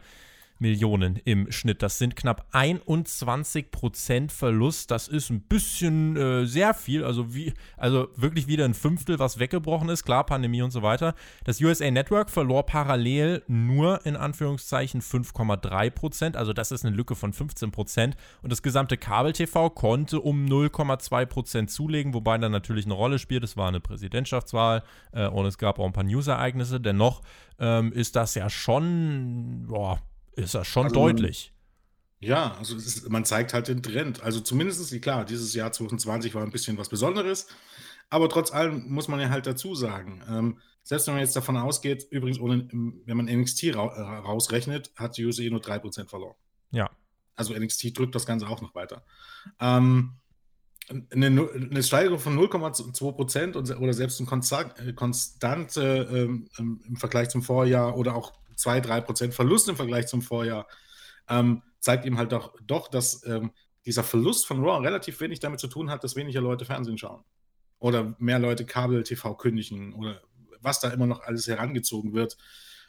Millionen im Schnitt. Das sind knapp 21 Prozent Verlust. Das ist ein bisschen äh, sehr viel. Also, wie, also wirklich wieder ein Fünftel, was weggebrochen ist. Klar, Pandemie und so weiter. Das USA Network verlor parallel nur in Anführungszeichen 5,3 Prozent. Also, das ist eine Lücke von 15 Prozent. Und das gesamte Kabel-TV konnte um 0,2 Prozent zulegen, wobei dann natürlich eine Rolle spielt. Es war eine Präsidentschaftswahl äh, und es gab auch ein paar News-Ereignisse. Dennoch ähm, ist das ja schon, boah, ist das schon also deutlich. Ja, also ist, man zeigt halt den Trend. Also zumindest, klar, dieses Jahr 2020 war ein bisschen was Besonderes, aber trotz allem muss man ja halt dazu sagen, ähm, selbst wenn man jetzt davon ausgeht, übrigens, ohne, wenn man NXT ra äh, rausrechnet, hat die USA nur 3% verloren. Ja. Also NXT drückt das Ganze auch noch weiter. Ähm, eine, eine, Steigerung von 0,2% oder selbst eine äh, konstante ähm, im Vergleich zum Vorjahr oder auch 2, 3 Prozent Verlust im Vergleich zum Vorjahr, ähm, zeigt ihm halt doch, doch dass ähm, dieser Verlust von Raw relativ wenig damit zu tun hat, dass weniger Leute Fernsehen schauen. Oder mehr Leute Kabel-TV kündigen oder was da immer noch alles herangezogen wird.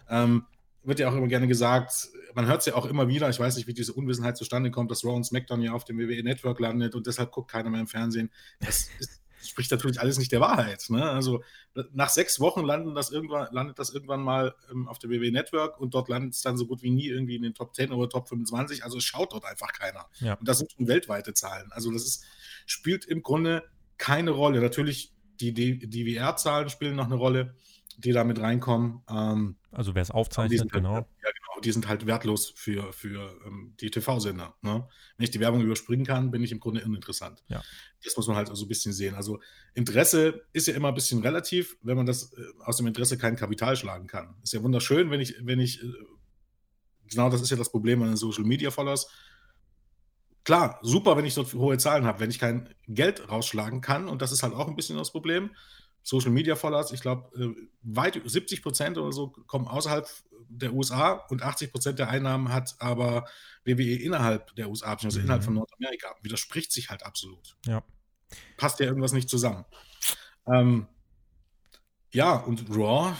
Ähm, wird ja auch immer gerne gesagt, man hört es ja auch immer wieder, ich weiß nicht, wie diese Unwissenheit zustande kommt, dass Raw und SmackDown ja auf dem WWE Network landet und deshalb guckt keiner mehr im Fernsehen. Das ist spricht natürlich alles nicht der Wahrheit. Ne? Also nach sechs Wochen landen das irgendwann, landet das irgendwann mal ähm, auf der BW Network und dort landet es dann so gut wie nie irgendwie in den Top 10 oder Top 25. Also es schaut dort einfach keiner. Ja. Und das sind schon weltweite Zahlen. Also das ist, spielt im Grunde keine Rolle. Natürlich die DWR-Zahlen spielen noch eine Rolle, die da mit reinkommen. Ähm, also wer es aufzeichnet, genau. Genau die sind halt wertlos für, für ähm, die TV-Sender. Ne? Wenn ich die Werbung überspringen kann, bin ich im Grunde uninteressant. Ja. Das muss man halt so also ein bisschen sehen. Also Interesse ist ja immer ein bisschen relativ, wenn man das äh, aus dem Interesse kein Kapital schlagen kann. Ist ja wunderschön, wenn ich, wenn ich, äh, genau das ist ja das Problem an den Social Media Followers. Klar, super, wenn ich so hohe Zahlen habe, wenn ich kein Geld rausschlagen kann, und das ist halt auch ein bisschen das Problem. Social Media Followers, ich glaube, äh, weit 70 Prozent oder so kommen außerhalb der USA und 80 Prozent der Einnahmen hat aber WWE innerhalb der USA, beziehungsweise mhm. innerhalb von Nordamerika. Widerspricht sich halt absolut. Ja. Passt ja irgendwas nicht zusammen. Ähm, ja, und Raw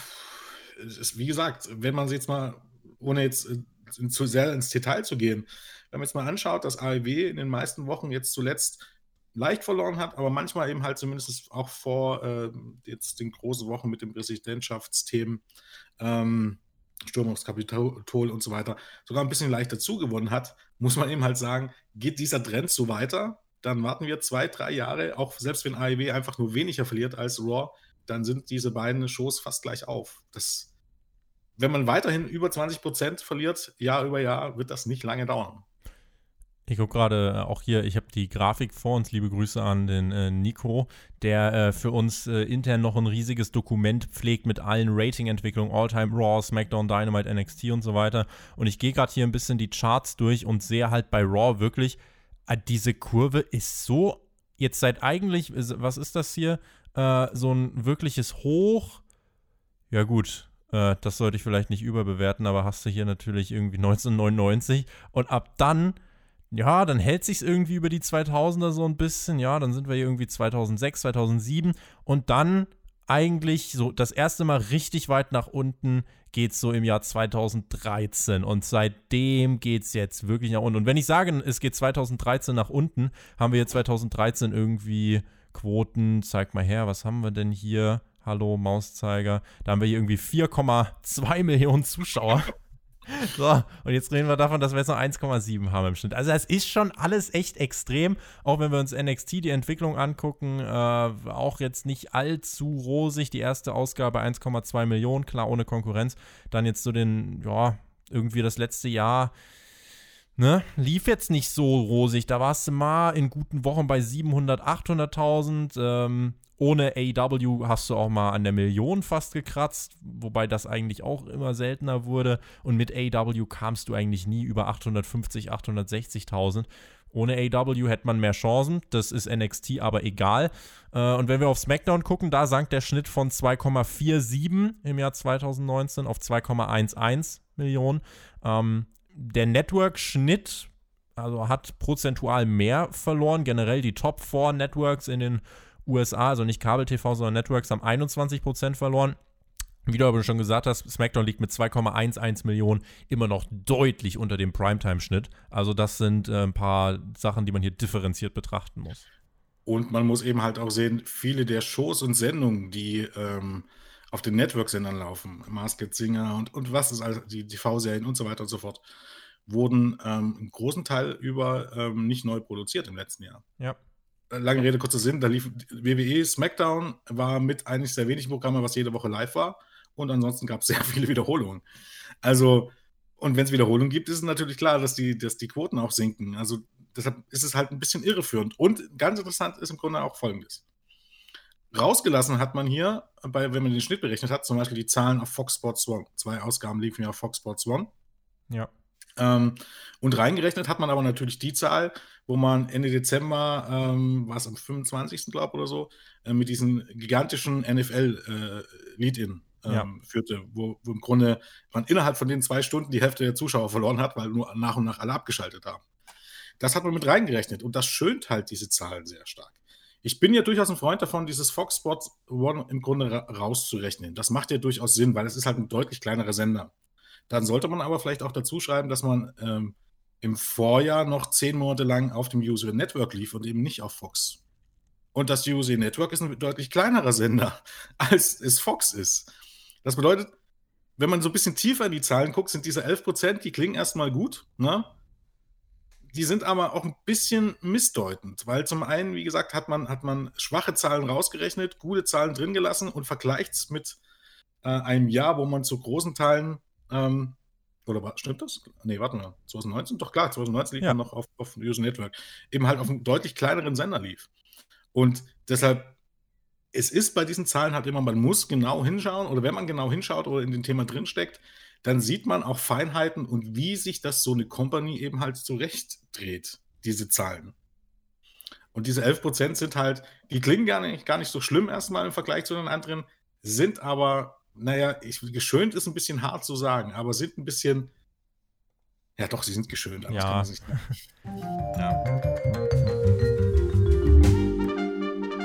ist, wie gesagt, wenn man sich jetzt mal, ohne jetzt äh, zu sehr ins Detail zu gehen, wenn man jetzt mal anschaut, dass AEW in den meisten Wochen jetzt zuletzt leicht verloren hat, aber manchmal eben halt zumindest auch vor äh, jetzt den großen Wochen mit den Präsidentschaftsthemen, ähm, Sturm aufs Kapitol und so weiter, sogar ein bisschen leicht dazu gewonnen hat, muss man eben halt sagen, geht dieser Trend so weiter, dann warten wir zwei, drei Jahre, auch selbst wenn AEW einfach nur weniger verliert als Raw, dann sind diese beiden Shows fast gleich auf. Das wenn man weiterhin über 20 Prozent verliert, Jahr über Jahr, wird das nicht lange dauern. Ich gucke gerade äh, auch hier, ich habe die Grafik vor uns. Liebe Grüße an den äh, Nico, der äh, für uns äh, intern noch ein riesiges Dokument pflegt mit allen Rating-Entwicklungen, All-Time Raw, SmackDown, Dynamite, NXT und so weiter. Und ich gehe gerade hier ein bisschen die Charts durch und sehe halt bei Raw wirklich, äh, diese Kurve ist so jetzt seit eigentlich, was ist das hier? Äh, so ein wirkliches Hoch. Ja, gut, das sollte ich vielleicht nicht überbewerten, aber hast du hier natürlich irgendwie 1999 und ab dann ja, dann hält sich irgendwie über die 2000er so ein bisschen. Ja, dann sind wir hier irgendwie 2006, 2007 und dann eigentlich so das erste Mal richtig weit nach unten geht es so im Jahr 2013 und seitdem geht es jetzt wirklich nach unten. Und wenn ich sage, es geht 2013 nach unten, haben wir jetzt 2013 irgendwie Quoten, zeig mal her, was haben wir denn hier? Hallo Mauszeiger, da haben wir hier irgendwie 4,2 Millionen Zuschauer. So, und jetzt reden wir davon, dass wir jetzt noch 1,7 haben im Schnitt. Also es ist schon alles echt extrem, auch wenn wir uns NXT die Entwicklung angucken, äh, auch jetzt nicht allzu rosig. Die erste Ausgabe 1,2 Millionen, klar ohne Konkurrenz. Dann jetzt so den, ja, irgendwie das letzte Jahr Ne, lief jetzt nicht so rosig. Da warst du mal in guten Wochen bei 700, 800.000. Ähm, ohne AEW hast du auch mal an der Million fast gekratzt, wobei das eigentlich auch immer seltener wurde. Und mit AEW kamst du eigentlich nie über 850, 860.000. Ohne AEW hätte man mehr Chancen. Das ist NXT aber egal. Äh, und wenn wir auf SmackDown gucken, da sank der Schnitt von 2,47 im Jahr 2019 auf 2,11 Millionen. Ähm, der Network-Schnitt also hat prozentual mehr verloren. Generell die Top 4 Networks in den USA, also nicht Kabel-TV, sondern Networks, haben 21% verloren. Wie du aber schon gesagt hast, SmackDown liegt mit 2,11 Millionen immer noch deutlich unter dem Primetime-Schnitt. Also das sind äh, ein paar Sachen, die man hier differenziert betrachten muss. Und man muss eben halt auch sehen, viele der Shows und Sendungen, die ähm, auf den Network-Sendern laufen, Masked Singer und, und was ist alles, die TV-Serien und so weiter und so fort, wurden ähm, einen großen Teil über ähm, nicht neu produziert im letzten Jahr. Ja lange Rede, kurzer Sinn, da lief WWE SmackDown, war mit eines der wenigen Programme, was jede Woche live war. Und ansonsten gab es sehr viele Wiederholungen. Also, und wenn es Wiederholungen gibt, ist es natürlich klar, dass die, dass die Quoten auch sinken. Also, deshalb ist es halt ein bisschen irreführend. Und ganz interessant ist im Grunde auch Folgendes. Rausgelassen hat man hier, bei, wenn man den Schnitt berechnet hat, zum Beispiel die Zahlen auf Fox Sports One. Zwei Ausgaben liefen ja auf Fox Sports One. Ja. Ähm, und reingerechnet hat man aber natürlich die Zahl, wo man Ende Dezember, ähm, war es am 25. glaube ich oder so, äh, mit diesem gigantischen NFL-Lead-In äh, ähm, ja. führte, wo, wo, im Grunde man innerhalb von den zwei Stunden die Hälfte der Zuschauer verloren hat, weil nur nach und nach alle abgeschaltet haben. Das hat man mit reingerechnet und das schönt halt diese Zahlen sehr stark. Ich bin ja durchaus ein Freund davon, dieses Fox Sports One im Grunde ra rauszurechnen. Das macht ja durchaus Sinn, weil es ist halt ein deutlich kleinerer Sender. Dann sollte man aber vielleicht auch dazu schreiben, dass man ähm, im Vorjahr noch zehn Monate lang auf dem USA Network lief und eben nicht auf Fox. Und das USA Network ist ein deutlich kleinerer Sender, als es Fox ist. Das bedeutet, wenn man so ein bisschen tiefer in die Zahlen guckt, sind diese 11 Prozent, die klingen erstmal gut, ne? Die sind aber auch ein bisschen missdeutend, weil zum einen, wie gesagt, hat man, hat man schwache Zahlen rausgerechnet, gute Zahlen drin gelassen und vergleicht es mit äh, einem Jahr, wo man zu großen Teilen ähm, oder stimmt das? Nee, warte mal. 2019? Doch klar, 2019 lief ja. man noch auf, auf User Network. Eben halt auf einem deutlich kleineren Sender lief. Und deshalb, es ist bei diesen Zahlen halt immer, man muss genau hinschauen oder wenn man genau hinschaut oder in dem Thema drinsteckt, dann sieht man auch Feinheiten und wie sich das so eine Company eben halt zurechtdreht, diese Zahlen. Und diese 11% sind halt, die klingen gar nicht, gar nicht so schlimm erstmal im Vergleich zu den anderen, sind aber naja, ich, geschönt ist ein bisschen hart zu sagen, aber sind ein bisschen. Ja, doch, sie sind geschönt. Aber ja. ja.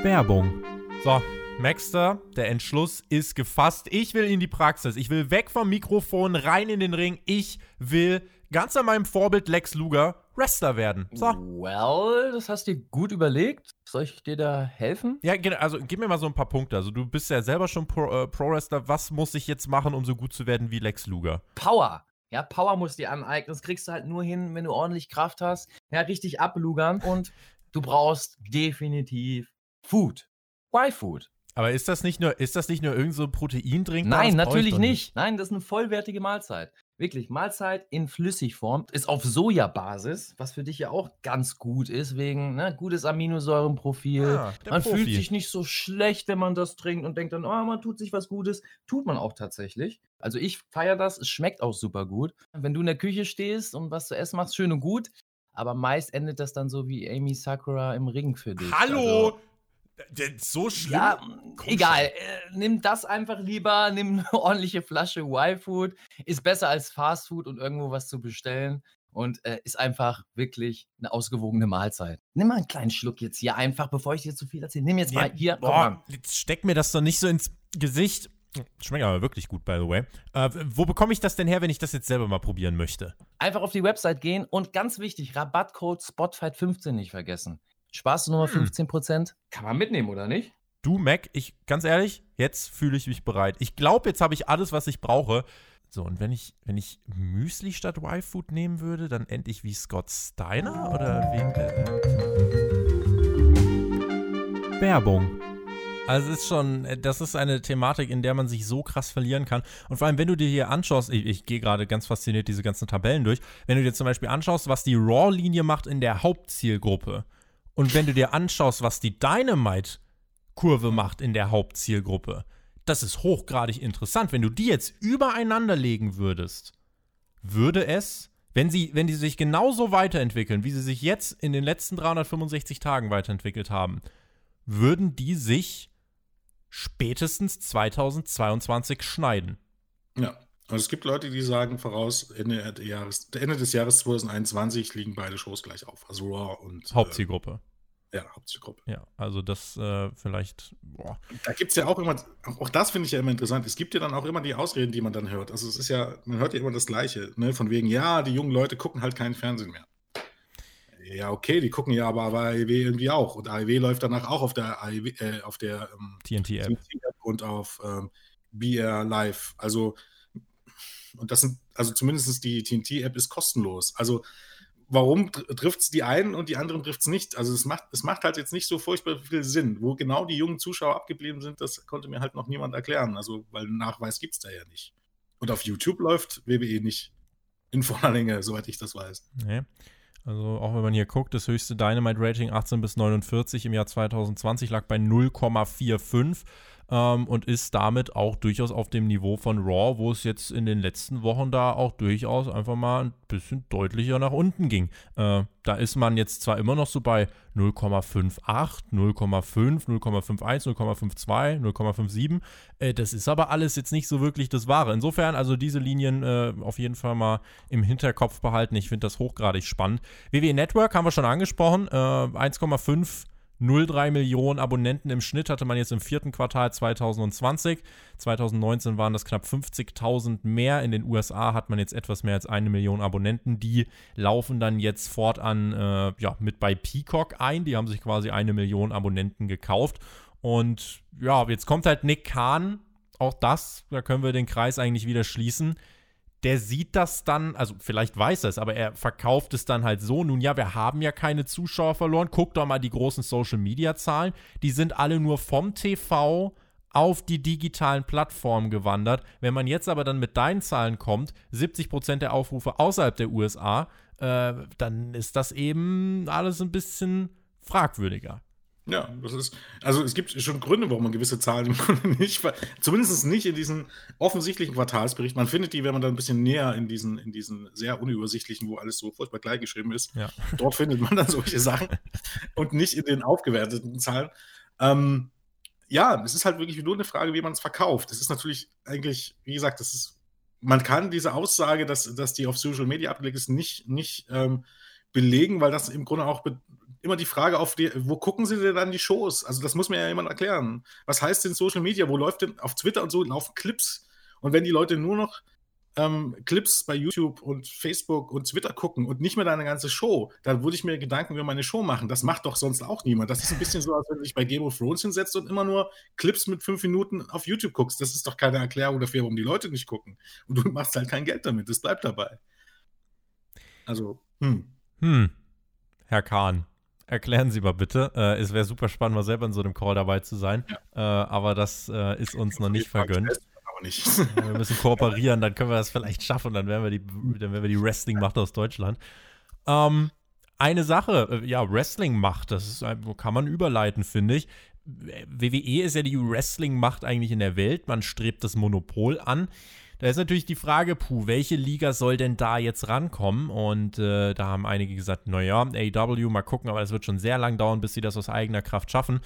Werbung. So, Maxter, der Entschluss ist gefasst. Ich will in die Praxis. Ich will weg vom Mikrofon, rein in den Ring. Ich will ganz an meinem Vorbild Lex Luger Wrestler werden. So. Well, das hast du dir gut überlegt. Soll ich dir da helfen? Ja, also gib mir mal so ein paar Punkte. Also du bist ja selber schon Pro, äh, Pro Wrestler. Was muss ich jetzt machen, um so gut zu werden wie Lex Luger? Power. Ja, Power musst du dir aneignen. Das kriegst du halt nur hin, wenn du ordentlich Kraft hast. Ja, richtig ablugern. Und du brauchst definitiv Food. Why Food? Aber ist das nicht nur, ist das nicht nur irgend so ein Proteindrink? Nein, natürlich nicht. Nein, das ist eine vollwertige Mahlzeit. Wirklich, Mahlzeit in Flüssigform ist auf Sojabasis, was für dich ja auch ganz gut ist, wegen ne, gutes Aminosäurenprofil. Ah, der man Profi. fühlt sich nicht so schlecht, wenn man das trinkt und denkt dann, oh, man tut sich was Gutes. Tut man auch tatsächlich. Also ich feiere das, es schmeckt auch super gut. Wenn du in der Küche stehst und was zu essen machst, schön und gut. Aber meist endet das dann so wie Amy Sakura im Ring für dich. Hallo! Also, So schlimm? ja, Komm egal. Äh, nimm das einfach lieber. Nimm eine ordentliche Flasche Y-Food. Ist besser als Fastfood und irgendwo was zu bestellen. Und äh, ist einfach wirklich eine ausgewogene Mahlzeit. Nimm mal einen kleinen Schluck jetzt hier einfach, bevor ich dir zu viel erzähle. Nimm jetzt mal Ja, hier. komm Boah, mal. jetzt steck mir das doch nicht so ins Gesicht. Schmeckt aber wirklich gut, by the way. Äh, wo bekomme ich das denn her, wenn ich das jetzt selber mal probieren möchte? Einfach auf die Website gehen und ganz wichtig, Rabattcode Spotfight15 nicht vergessen. Spaßnummer Hm. 15%. Kann man mitnehmen, oder nicht? Du, Mac, ich, ganz ehrlich, jetzt fühle ich mich bereit. Ich glaube, jetzt habe ich alles, was ich brauche. So, und wenn ich, wenn ich Müsli statt Y-Food nehmen würde, dann end ich wie Scott Steiner oder wie? Äh, Werbung. Also es ist schon, äh, das ist eine Thematik, in der man sich so krass verlieren kann. Und vor allem, wenn du dir hier anschaust, ich, ich gehe gerade ganz fasziniert diese ganzen Tabellen durch, wenn du dir zum Beispiel anschaust, was die Raw-Linie macht in der Hauptzielgruppe und wenn du dir anschaust, was die Dynamite-Kurve macht in der Hauptzielgruppe, das ist hochgradig interessant. Wenn du die jetzt übereinander legen würdest, würde es, wenn sie, wenn die sich genauso weiterentwickeln, wie sie sich jetzt in den letzten 365 Tagen weiterentwickelt haben, würden die sich spätestens 2022 schneiden. Ja. Also es gibt Leute, die sagen voraus, Ende, des Jahres, Ende des Jahres 2021 liegen beide Shows gleich auf. Also Raw und Hauptzielgruppe. Äh, ja, Hauptzielgruppe. Ja, also das äh, vielleicht, boah. Da gibt es ja auch immer, auch das finde ich ja immer interessant. Es gibt ja dann auch immer die Ausreden, die man dann hört. Also es ist ja, man hört ja immer das Gleiche, ne? Von wegen, ja, die jungen Leute gucken halt keinen Fernsehen mehr. Ja, okay, die gucken ja aber bei AEW irgendwie auch. Und AEW läuft danach auch auf der AEW, äh, auf der ähm, TNT-App. TNT-App und auf ähm, BR Live. Also, und das sind, also zumindest die TNT-App ist kostenlos. Also, warum trifft es die einen und die anderen trifft es nicht? Also, es macht, es macht halt jetzt nicht so furchtbar viel Sinn. Wo genau die jungen Zuschauer abgeblieben sind, das konnte mir halt noch niemand erklären. Also, weil Nachweis gibt es da ja nicht. Und auf YouTube läuft WWE nicht in voller Länge, soweit ich das weiß. Nee. Also auch wenn man hier guckt, das höchste Dynamite-Rating 18 bis 49 im Jahr 2020 lag bei 0,45 ähm, und ist damit auch durchaus auf dem Niveau von Raw, wo es jetzt in den letzten Wochen da auch durchaus einfach mal ein bisschen deutlicher nach unten ging. Äh, da ist man jetzt zwar immer noch so bei 0,58, 0,5, 0,51, 0,52, 0,57. Äh, das ist aber alles jetzt nicht so wirklich das Wahre. Insofern also diese Linien äh, auf jeden Fall mal im Hinterkopf behalten. Ich finde das hochgradig spannend. WWE Network haben wir schon angesprochen. Äh, 1,5 03 Millionen Abonnenten im Schnitt hatte man jetzt im vierten Quartal 2020. 2019 waren das knapp 50.000 mehr. In den USA hat man jetzt etwas mehr als eine Million Abonnenten. Die laufen dann jetzt fortan äh, ja, mit bei Peacock ein. Die haben sich quasi eine Million Abonnenten gekauft. Und ja, jetzt kommt halt Nick Kahn. Auch das, da können wir den Kreis eigentlich wieder schließen der sieht das dann, also vielleicht weiß er es, aber er verkauft es dann halt so. Nun ja, wir haben ja keine Zuschauer verloren. Guck doch mal die großen Social-Media-Zahlen. Die sind alle nur vom TV auf die digitalen Plattformen gewandert. Wenn man jetzt aber dann mit deinen Zahlen kommt, 70% der Aufrufe außerhalb der USA, äh, dann ist das eben alles ein bisschen fragwürdiger. Ja, das ist, also es gibt schon Gründe, warum man gewisse Zahlen im Grunde nicht, zumindest nicht in diesen offensichtlichen Quartalsbericht. Man findet die, wenn man da ein bisschen näher in diesen, in diesen sehr unübersichtlichen, wo alles so furchtbar gleich geschrieben ist. Ja. Dort findet man dann solche Sachen und nicht in den aufgewerteten Zahlen. Ähm, ja, es ist halt wirklich nur eine Frage, wie man es verkauft. Das ist natürlich eigentlich, wie gesagt, das ist, man kann diese Aussage, dass, dass die auf Social Media abgelegt ist, nicht, nicht ähm, belegen, weil das im Grunde auch immer die Frage auf, die, wo gucken sie denn dann die Shows? Also das muss mir ja jemand erklären. Was heißt denn Social Media? Wo läuft denn auf Twitter und so laufen Clips? Und wenn die Leute nur noch ähm, Clips bei YouTube und Facebook und Twitter gucken und nicht mehr deine ganze Show, dann würde ich mir Gedanken über meine Show machen. Das macht doch sonst auch niemand. Das ist ein bisschen so, als wenn du dich bei Game of Thrones hinsetzt und immer nur Clips mit fünf Minuten auf YouTube guckst. Das ist doch keine Erklärung dafür, warum die Leute nicht gucken. Und du machst halt kein Geld damit. Das bleibt dabei. Also, hm. Hm, Herr Kahn. Erklären Sie mal bitte. Äh, es wäre super spannend, mal selber in so einem Call dabei zu sein. Ja. Äh, aber das äh, ist uns noch nicht vergönnt. Nicht. wir müssen kooperieren, dann können wir das vielleicht schaffen. Dann werden wir die, dann werden wir die Wrestling-Macht aus Deutschland. Ähm, eine Sache, äh, ja, Wrestling-Macht, das ist, kann man überleiten, finde ich. WWE ist ja die Wrestling-Macht eigentlich in der Welt. Man strebt das Monopol an. Da ist natürlich die Frage, puh, welche Liga soll denn da jetzt rankommen? Und äh, da haben einige gesagt, naja, AEW, mal gucken, aber es wird schon sehr lang dauern, bis sie das aus eigener Kraft schaffen.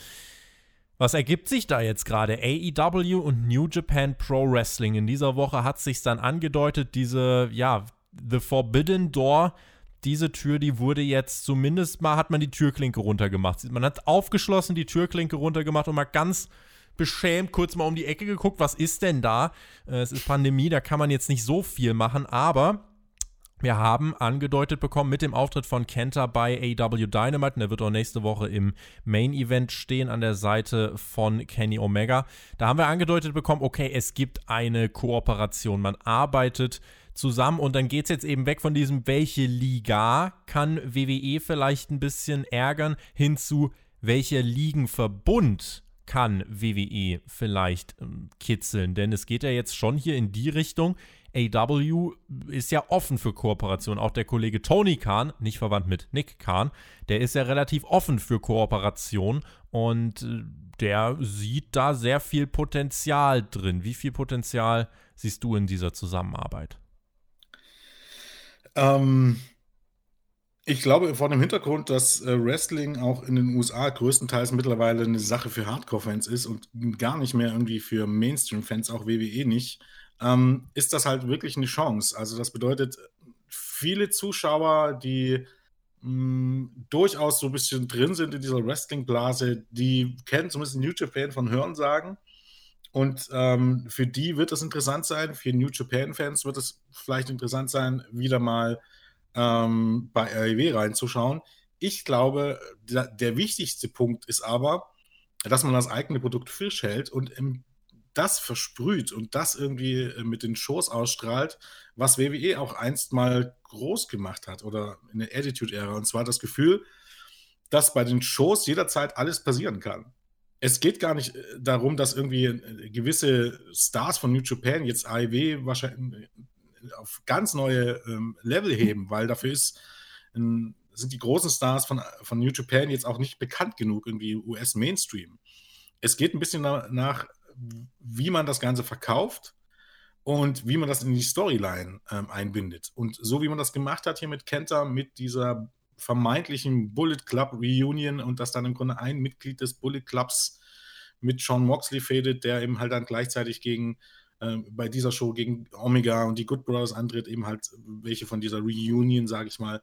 Was ergibt sich da jetzt gerade? AEW und New Japan Pro Wrestling. In dieser Woche hat sich dann angedeutet, diese, ja, The Forbidden Door, diese Tür, die wurde jetzt zumindest mal, hat man die Türklinke runtergemacht. Man hat aufgeschlossen, die Türklinke runtergemacht und mal ganz beschämt kurz mal um die Ecke geguckt, was ist denn da? Äh, es ist Pandemie, da kann man jetzt nicht so viel machen, aber wir haben angedeutet bekommen mit dem Auftritt von Kenta bei AW Dynamite. Und der wird auch nächste Woche im Main Event stehen an der Seite von Kenny Omega. Da haben wir angedeutet bekommen, okay, es gibt eine Kooperation. Man arbeitet zusammen und dann geht es jetzt eben weg von diesem, welche Liga kann WWE vielleicht ein bisschen ärgern, hin zu, welcher Ligenverbund kann WWE vielleicht ähm, kitzeln. Denn es geht ja jetzt schon hier in die Richtung. AW ist ja offen für Kooperation. Auch der Kollege Tony Khan, nicht verwandt mit Nick Khan, der ist ja relativ offen für Kooperation und äh, der sieht da sehr viel Potenzial drin. Wie viel Potenzial siehst du in dieser Zusammenarbeit? Ähm, ich glaube, vor dem Hintergrund, dass äh, Wrestling auch in den USA größtenteils mittlerweile eine Sache für Hardcore-Fans ist und gar nicht mehr irgendwie für Mainstream-Fans, auch WWE nicht, ähm, ist das halt wirklich eine Chance. Also das bedeutet, viele Zuschauer, die mh, mm, durchaus so ein bisschen drin sind in dieser Wrestling-Blase, die kennen zumindest New Japan von Hörensagen. Und ähm, für die wird es interessant sein, für New Japan-Fans wird es vielleicht interessant sein, wieder mal ähm, bei REW reinzuschauen. Ich glaube, der, der, wichtigste Punkt ist aber, dass man das eigene Produkt frisch hält und im, das versprüht und das irgendwie äh, mit den Shows ausstrahlt, was WWE auch einst mal groß gemacht hat oder in der Attitude-Ära. Und zwar das Gefühl, dass bei den Shows jederzeit alles passieren kann. Es geht gar nicht äh, darum, dass irgendwie äh, gewisse Stars von New Japan jetzt AEW wahrscheinlich auf ganz neue ähm, Level heben, weil dafür ist, ähm, sind die großen Stars von, von New Japan jetzt auch nicht bekannt genug, irgendwie US-Mainstream. Es geht ein bisschen nach, wie man das Ganze verkauft und wie man das in die Storyline ähm, einbindet. Und so wie man das gemacht hat hier mit Kenta, mit dieser vermeintlichen Bullet Club Reunion und dass dann im Grunde ein Mitglied des Bullet Clubs mit Sean Moxley fädet, der eben halt dann gleichzeitig gegen äh, bei dieser Show gegen Omega und die Good Brothers antritt, eben halt welche von dieser Reunion, sage ich mal.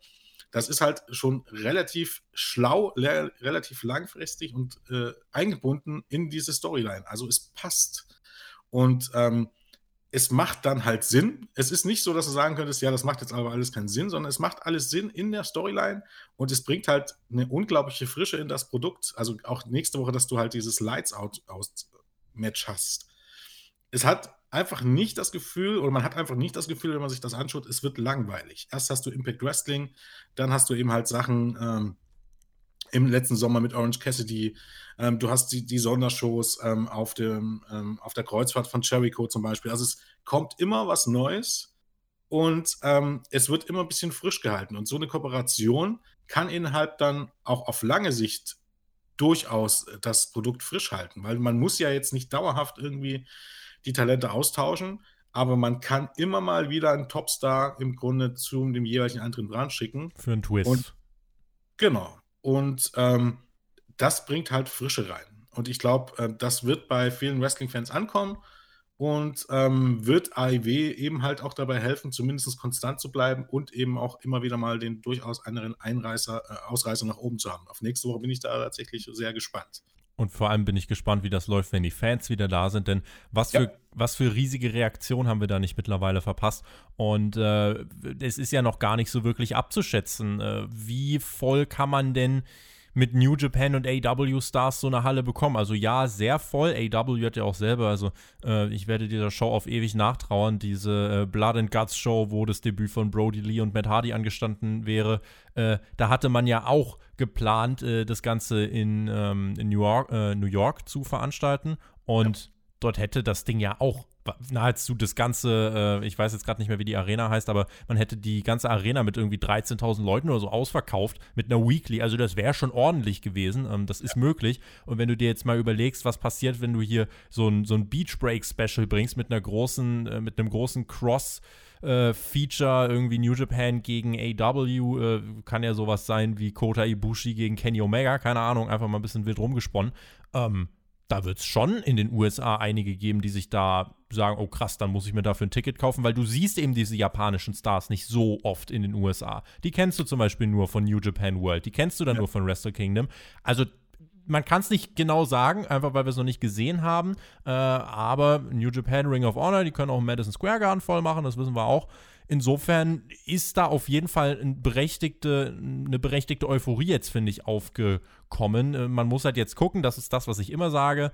Das ist halt schon relativ schlau, relativ langfristig und äh, eingebunden in diese Storyline. Also es passt. Und ähm, es macht dann halt Sinn. Es ist nicht so, dass du sagen könntest, ja, das macht jetzt aber alles keinen Sinn, sondern es macht alles Sinn in der Storyline und es bringt halt eine unglaubliche Frische in das Produkt. Also auch nächste Woche, dass du halt dieses Lights Out Match hast. Es hat einfach nicht das Gefühl, oder man hat einfach nicht das Gefühl, wenn man sich das anschaut, es wird langweilig. Erst hast du Impact Wrestling, dann hast du eben halt Sachen ähm, im letzten Sommer mit Orange Cassidy, ähm, du hast die, die Sondershows ähm, auf, dem, ähm, auf der Kreuzfahrt von Jericho zum Beispiel. Also es kommt immer was Neues und ähm, es wird immer ein bisschen frisch gehalten. Und so eine Kooperation kann innerhalb dann auch auf lange Sicht durchaus das Produkt frisch halten, weil man muss ja jetzt nicht dauerhaft irgendwie die Talente austauschen, aber man kann immer mal wieder einen Topstar im Grunde zu dem jeweiligen anderen Brand schicken. Für einen Twist. Und, genau. Und ähm, das bringt halt Frische rein. Und ich glaube, äh, das wird bei vielen Wrestling-Fans ankommen und ähm, wird AIW eben halt auch dabei helfen, zumindest konstant zu bleiben und eben auch immer wieder mal den durchaus anderen Einreißer, äh, Ausreißer nach oben zu haben. Auf nächste Woche bin ich da tatsächlich sehr gespannt. Und vor allem bin ich gespannt, wie das läuft, wenn die Fans wieder da sind. Denn was für, ja. was für riesige Reaktionen haben wir da nicht mittlerweile verpasst. Und äh, es ist ja noch gar nicht so wirklich abzuschätzen. Äh, wie voll kann man denn mit New Japan und AW Stars so eine Halle bekommen. Also ja, sehr voll. AW hat ja auch selber, also äh, ich werde dieser Show auf ewig nachtrauern, diese äh, Blood and Guts Show, wo das Debüt von Brody Lee und Matt Hardy angestanden wäre. Äh, da hatte man ja auch geplant, äh, das Ganze in, ähm, in New, York, äh, New York zu veranstalten. Und ja. Dort hätte das Ding ja auch nahezu das ganze, äh, ich weiß jetzt gerade nicht mehr, wie die Arena heißt, aber man hätte die ganze Arena mit irgendwie 13.000 Leuten oder so ausverkauft mit einer Weekly. Also das wäre schon ordentlich gewesen. Ähm, das ist ja. möglich. Und wenn du dir jetzt mal überlegst, was passiert, wenn du hier so ein, so ein Beach Break Special bringst mit einer großen, äh, mit einem großen Cross- äh, Feature, irgendwie New Japan gegen AW, äh, kann ja sowas sein wie Kota Ibushi gegen Kenny Omega, keine Ahnung, einfach mal ein bisschen wild rumgesponnen. Ähm, da wird es schon in den USA einige geben, die sich da sagen, oh krass, dann muss ich mir dafür ein Ticket kaufen, weil du siehst eben diese japanischen Stars nicht so oft in den USA. Die kennst du zum Beispiel nur von New Japan World, die kennst du dann ja. nur von Wrestle Kingdom. Also man kann es nicht genau sagen, einfach weil wir es noch nicht gesehen haben. Äh, aber New Japan Ring of Honor, die können auch Madison Square Garden voll machen, das wissen wir auch. Insofern ist da auf jeden Fall eine berechtigte, eine berechtigte Euphorie jetzt, finde ich, aufgekommen. Äh, man muss halt jetzt gucken, das ist das, was ich immer sage.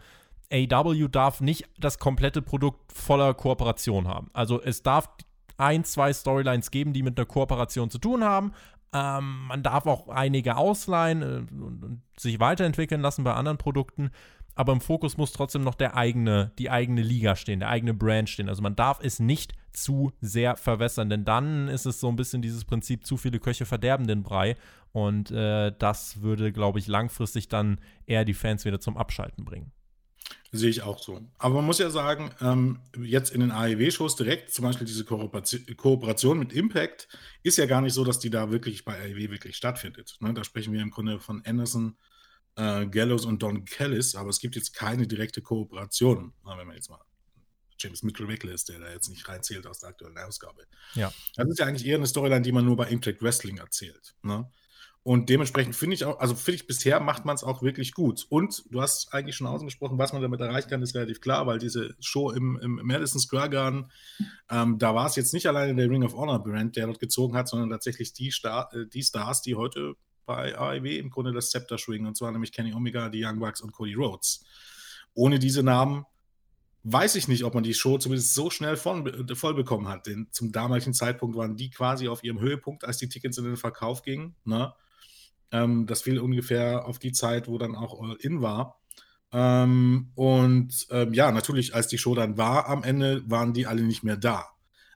AW darf nicht das komplette Produkt voller Kooperation haben. Also es darf ein, zwei Storylines geben, die mit einer Kooperation zu tun haben. Ähm, man darf auch einige ausleihen äh, und, und sich weiterentwickeln lassen bei anderen Produkten aber im Fokus muss trotzdem noch der eigene, die eigene Liga stehen, der eigene Brand stehen. Also man darf es nicht zu sehr verwässern, denn dann ist es so ein bisschen dieses Prinzip, zu viele Köche verderben den Brei. Und äh, das würde, glaube ich, langfristig dann eher die Fans wieder zum Abschalten bringen. Sehe ich auch so. Aber man muss ja sagen, ähm, jetzt in den AEW-Shows direkt, zum Beispiel diese Kooperation, mit Impact, ist ja gar nicht so, dass die da wirklich bei AEW wirklich stattfindet. Ne? Da sprechen wir im Grunde von Anderson, äh, Gallows und Don Callis, aber es gibt jetzt keine direkte Kooperation, wenn man jetzt mal James Mitchell weglässt, der da jetzt nicht reinzählt aus der aktuellen Ausgabe. Ja. Das ist ja eigentlich eher eine Storyline, die man nur bei Impact Wrestling erzählt. Ne? Und dementsprechend finde ich auch, also finde ich, bisher macht man es auch wirklich gut. Und du hast eigentlich schon ausgesprochen, was man damit erreichen kann, ist relativ klar, weil diese Show im, im Madison Square Garden, ähm, da war es jetzt nicht alleine der Ring of Honor Brand, der dort gezogen hat, sondern tatsächlich die, Star, äh, die Stars, die heute bei AEW im Grunde das Zepter schwingen, und zwar nämlich Kenny Omega, die Young Bucks und Cody Rhodes. Ohne diese Namen weiß ich nicht, ob man die Show zumindest so schnell voll, voll bekommen hat, denn zum damaligen Zeitpunkt waren die quasi auf ihrem Höhepunkt, als die Tickets in den Verkauf gingen. Ne? Ähm, das fiel ungefähr auf die Zeit, wo dann auch All In war. Ähm, und ähm, ja, natürlich, als die Show dann war, am Ende waren die alle nicht mehr da.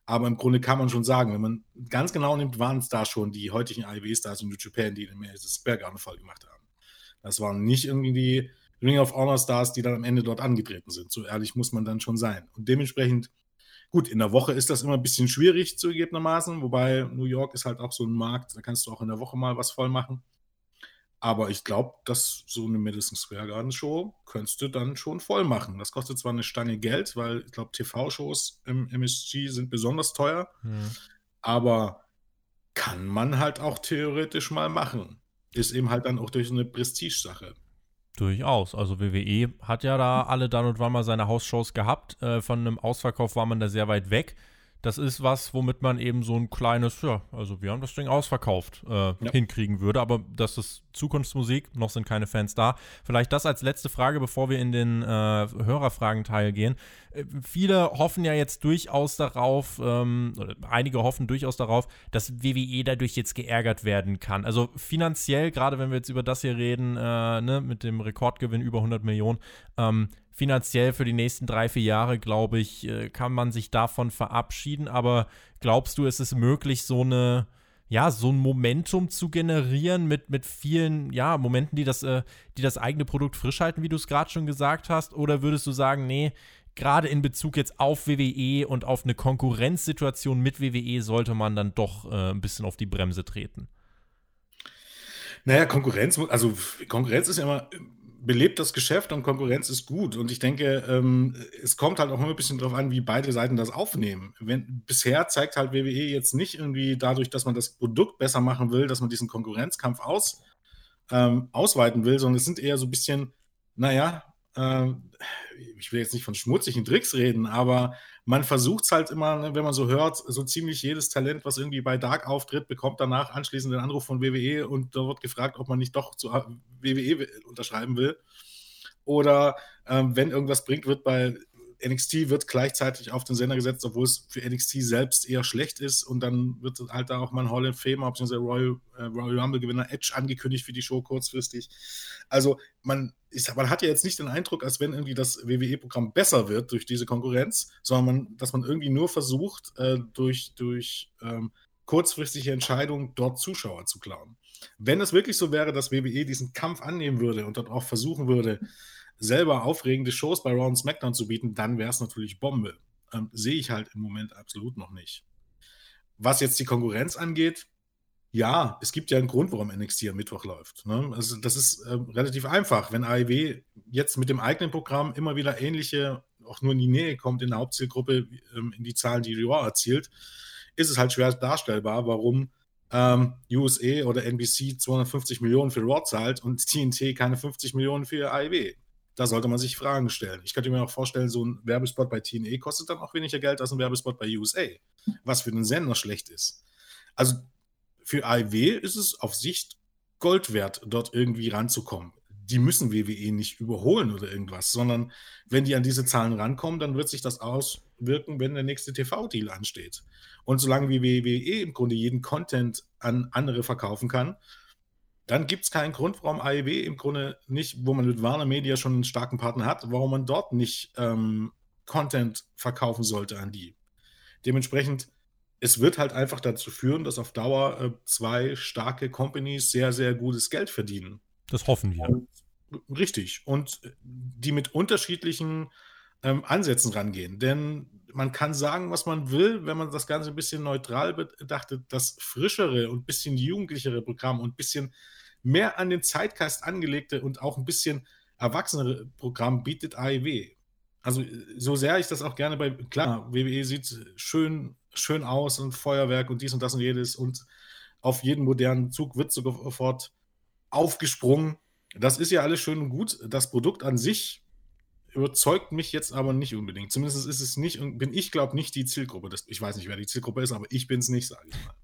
Aber im Grunde kann man schon sagen, wenn man ganz genau nimmt, waren es da schon die heutigen AEW-Stars in New Japan, die den Sperrgarden voll gemacht haben. Das waren nicht irgendwie die Ring of Honor Stars, die dann am Ende dort angetreten sind. So ehrlich muss man dann schon sein. Und dementsprechend, gut, in der Woche ist das immer ein bisschen schwierig zugegebenermaßen, wobei New York ist halt auch so ein Markt, da kannst du auch in der Woche mal was voll machen. Aber ich glaube, dass so eine Madison Square Garden Show könntest du dann schon voll machen. Das kostet zwar eine Stange Geld, weil ich glaube, TV-Shows im MSG sind besonders teuer, hm. aber kann man halt auch theoretisch mal machen. Ist eben halt dann auch durch eine Prestige-Sache. Durchaus. Also WWE hat ja da alle dann und wann mal seine Hausshows gehabt. Äh, von einem Ausverkauf war man da sehr weit weg das ist was, womit man eben so ein kleines, ja, also wir haben das Ding ausverkauft, äh, ja. hinkriegen würde. Aber das ist Zukunftsmusik, noch sind keine Fans da. Vielleicht das als letzte Frage, bevor wir in den äh, Hörerfragenteil gehen. Äh, viele hoffen ja jetzt durchaus darauf, ähm, oder einige hoffen durchaus darauf, dass WWE dadurch jetzt geärgert werden kann. Also finanziell, gerade wenn wir jetzt über das hier reden, äh, ne, mit dem Rekordgewinn über 100 Millionen, ähm, finanziell für die nächsten drei, vier Jahre, glaube ich, äh, kann man sich davon verabschieden. Aber glaubst du, ist es möglich, so eine, ja, so ein Momentum zu generieren mit, mit vielen, ja, Momenten, die das, äh, die das eigene Produkt frisch halten, wie du es gerade schon gesagt hast? Oder würdest du sagen, nee, gerade in Bezug jetzt auf WWE und auf eine Konkurrenzsituation mit WWE sollte man dann doch äh, ein bisschen auf die Bremse treten? Naja, Konkurrenz, also Konkurrenz ist ja immer belebt das Geschäft und Konkurrenz ist gut. Und ich denke, ähm, es kommt halt auch immer ein bisschen darauf an, wie beide Seiten das aufnehmen. Wenn, bisher zeigt halt WWE jetzt nicht irgendwie dadurch, dass man das Produkt besser machen will, dass man diesen Konkurrenzkampf aus, ähm, ausweiten will, sondern es sind eher so ein bisschen, naja, äh, ich will jetzt nicht von schmutzigen Tricks reden, aber man versucht es halt immer, ne, wenn man so hört, so ziemlich jedes Talent, was irgendwie bei Dark auftritt, bekommt danach anschließend den Anruf von WWE und da wird gefragt, ob man nicht doch zu WWE unterschreiben will. Oder ähm, wenn irgendwas bringt, wird bei NXT wird gleichzeitig auf den Sender gesetzt, obwohl es für NXT selbst eher schlecht ist. Und dann wird halt da auch mal ein Hall of Famer bzw. Royal, äh, Royal Rumble-Gewinner Edge angekündigt für die Show kurzfristig. Also man, ist, man hat ja jetzt nicht den Eindruck, als wenn irgendwie das WWE-Programm besser wird durch diese Konkurrenz, sondern man, dass man irgendwie nur versucht, äh, durch, durch ähm, kurzfristige Entscheidungen dort Zuschauer zu klauen. Wenn es wirklich so wäre, dass WWE diesen Kampf annehmen würde und dort auch versuchen würde, selber aufregende Shows bei Raw und SmackDown zu bieten, dann wäre es natürlich Bombe. Ähm, Sehe ich halt im Moment absolut noch nicht. Was jetzt die Konkurrenz angeht, ja, es gibt ja einen Grund, warum NXT am Mittwoch läuft. Ne? Also das ist äh, relativ einfach. Wenn AEW jetzt mit dem eigenen Programm immer wieder ähnliche, auch nur in die Nähe kommt in der Hauptzielgruppe, ähm, in die Zahlen, die Raw erzielt, ist es halt schwer darstellbar, warum ähm, USA oder NBC 250 Millionen für Raw zahlt und TNT keine 50 Millionen für AEW da sollte man sich Fragen stellen. Ich könnte mir auch vorstellen, so ein Werbespot bei TNE kostet dann auch weniger Geld als ein Werbespot bei USA, was für den Sender schlecht ist. Also für AIW ist es auf Sicht Gold wert, dort irgendwie ranzukommen. Die müssen WWE nicht überholen oder irgendwas, sondern wenn die an diese Zahlen rankommen, dann wird sich das auswirken, wenn der nächste TV-Deal ansteht. Und solange wie WWE im Grunde jeden Content an andere verkaufen kann, dann gibt es keinen Grund, warum AEW im Grunde nicht, wo man mit Warner Media schon einen starken Partner hat, warum man dort nicht ähm, Content verkaufen sollte an die. Dementsprechend, es wird halt einfach dazu führen, dass auf Dauer äh, zwei starke Companies sehr, sehr gutes Geld verdienen. Das hoffen wir. Und, richtig. Und die mit unterschiedlichen ähm, Ansätzen rangehen. Denn man kann sagen, was man will, wenn man das Ganze ein bisschen neutral betrachtet. Das frischere und bisschen jugendlichere Programm und ein bisschen mehr an den Zeitgeist angelegte und auch ein bisschen erwachsenere Programm bietet AEW. Also so sehr ich das auch gerne bei, klar, WWE sieht schön, schön aus und Feuerwerk und dies und das und jedes und auf jeden modernen Zug wird sofort aufgesprungen. Das ist ja alles schön und gut. Das Produkt an sich überzeugt mich jetzt aber nicht unbedingt. Zumindest ist es nicht, bin ich glaube nicht die Zielgruppe. Das, ich weiß nicht, wer die Zielgruppe ist, aber ich bin es nicht, sage ich mal.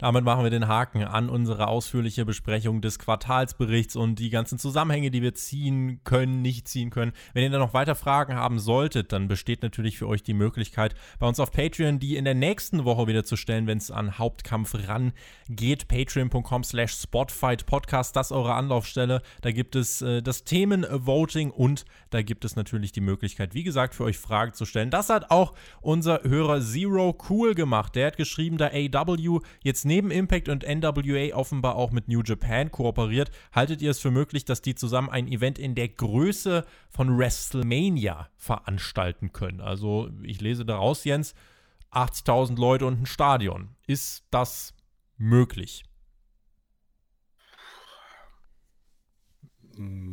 Damit machen wir den Haken an unsere ausführliche Besprechung des Quartalsberichts und die ganzen Zusammenhänge, die wir ziehen können, nicht ziehen können. Wenn ihr da noch weiter Fragen haben solltet, dann besteht natürlich für euch die Möglichkeit, bei uns auf Patreon die in der nächsten Woche wieder zu stellen, wenn es an Hauptkampf rangeht. Patreon.com slash Spotfight Podcast, das ist eure Anlaufstelle. Da gibt es äh, das Themenvoting und da gibt es natürlich die Möglichkeit, wie gesagt, für euch Fragen zu stellen. Das hat auch unser Hörer Zero Cool gemacht. Der hat geschrieben, da AW jetzt neben Impact und NWA offenbar auch mit New Japan kooperiert, haltet ihr es für möglich, dass die zusammen ein Event in der Größe von WrestleMania veranstalten können? Also, ich lese daraus, Jens, 80.000 Leute und ein Stadion. Ist das möglich?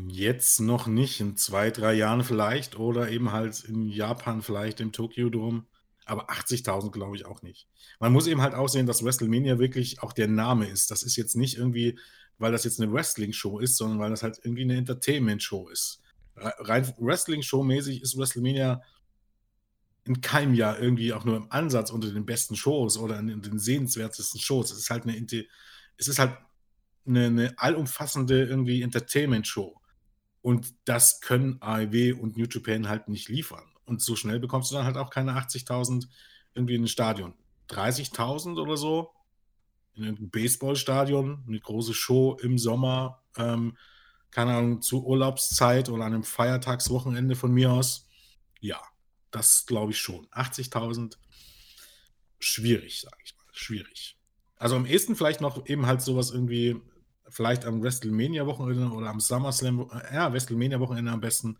Jetzt noch nicht, in zwei, drei Jahren vielleicht oder eben halt in Japan vielleicht im Tokyo Dome. Aber 80.000 glaube ich auch nicht. Man muss eben halt auch sehen, dass WrestleMania wirklich auch der Name ist. Das ist jetzt nicht irgendwie, weil das jetzt eine Wrestling-Show ist, sondern weil das halt irgendwie eine Entertainment-Show ist. Rein Wrestling-Show-mäßig ist WrestleMania in keinem Jahr irgendwie auch nur im Ansatz unter den besten Shows oder in den sehenswertesten Shows. Es ist halt eine, es ist halt eine, eine allumfassende irgendwie Entertainment-Show. Und das können AEW und New Japan halt nicht liefern. Und so schnell bekommst du dann halt auch keine 80.000 irgendwie in ein Stadion. 30.000 oder so in einem Baseballstadion, eine große Show im Sommer, ähm, keine Ahnung, zu Urlaubszeit oder an einem Feiertagswochenende von mir aus. Ja, das glaube ich schon. 80.000, schwierig, sage ich mal, schwierig. Also am ehesten vielleicht noch eben halt sowas irgendwie, vielleicht am WrestleMania-Wochenende oder am SummerSlam, ja, WrestleMania-Wochenende am besten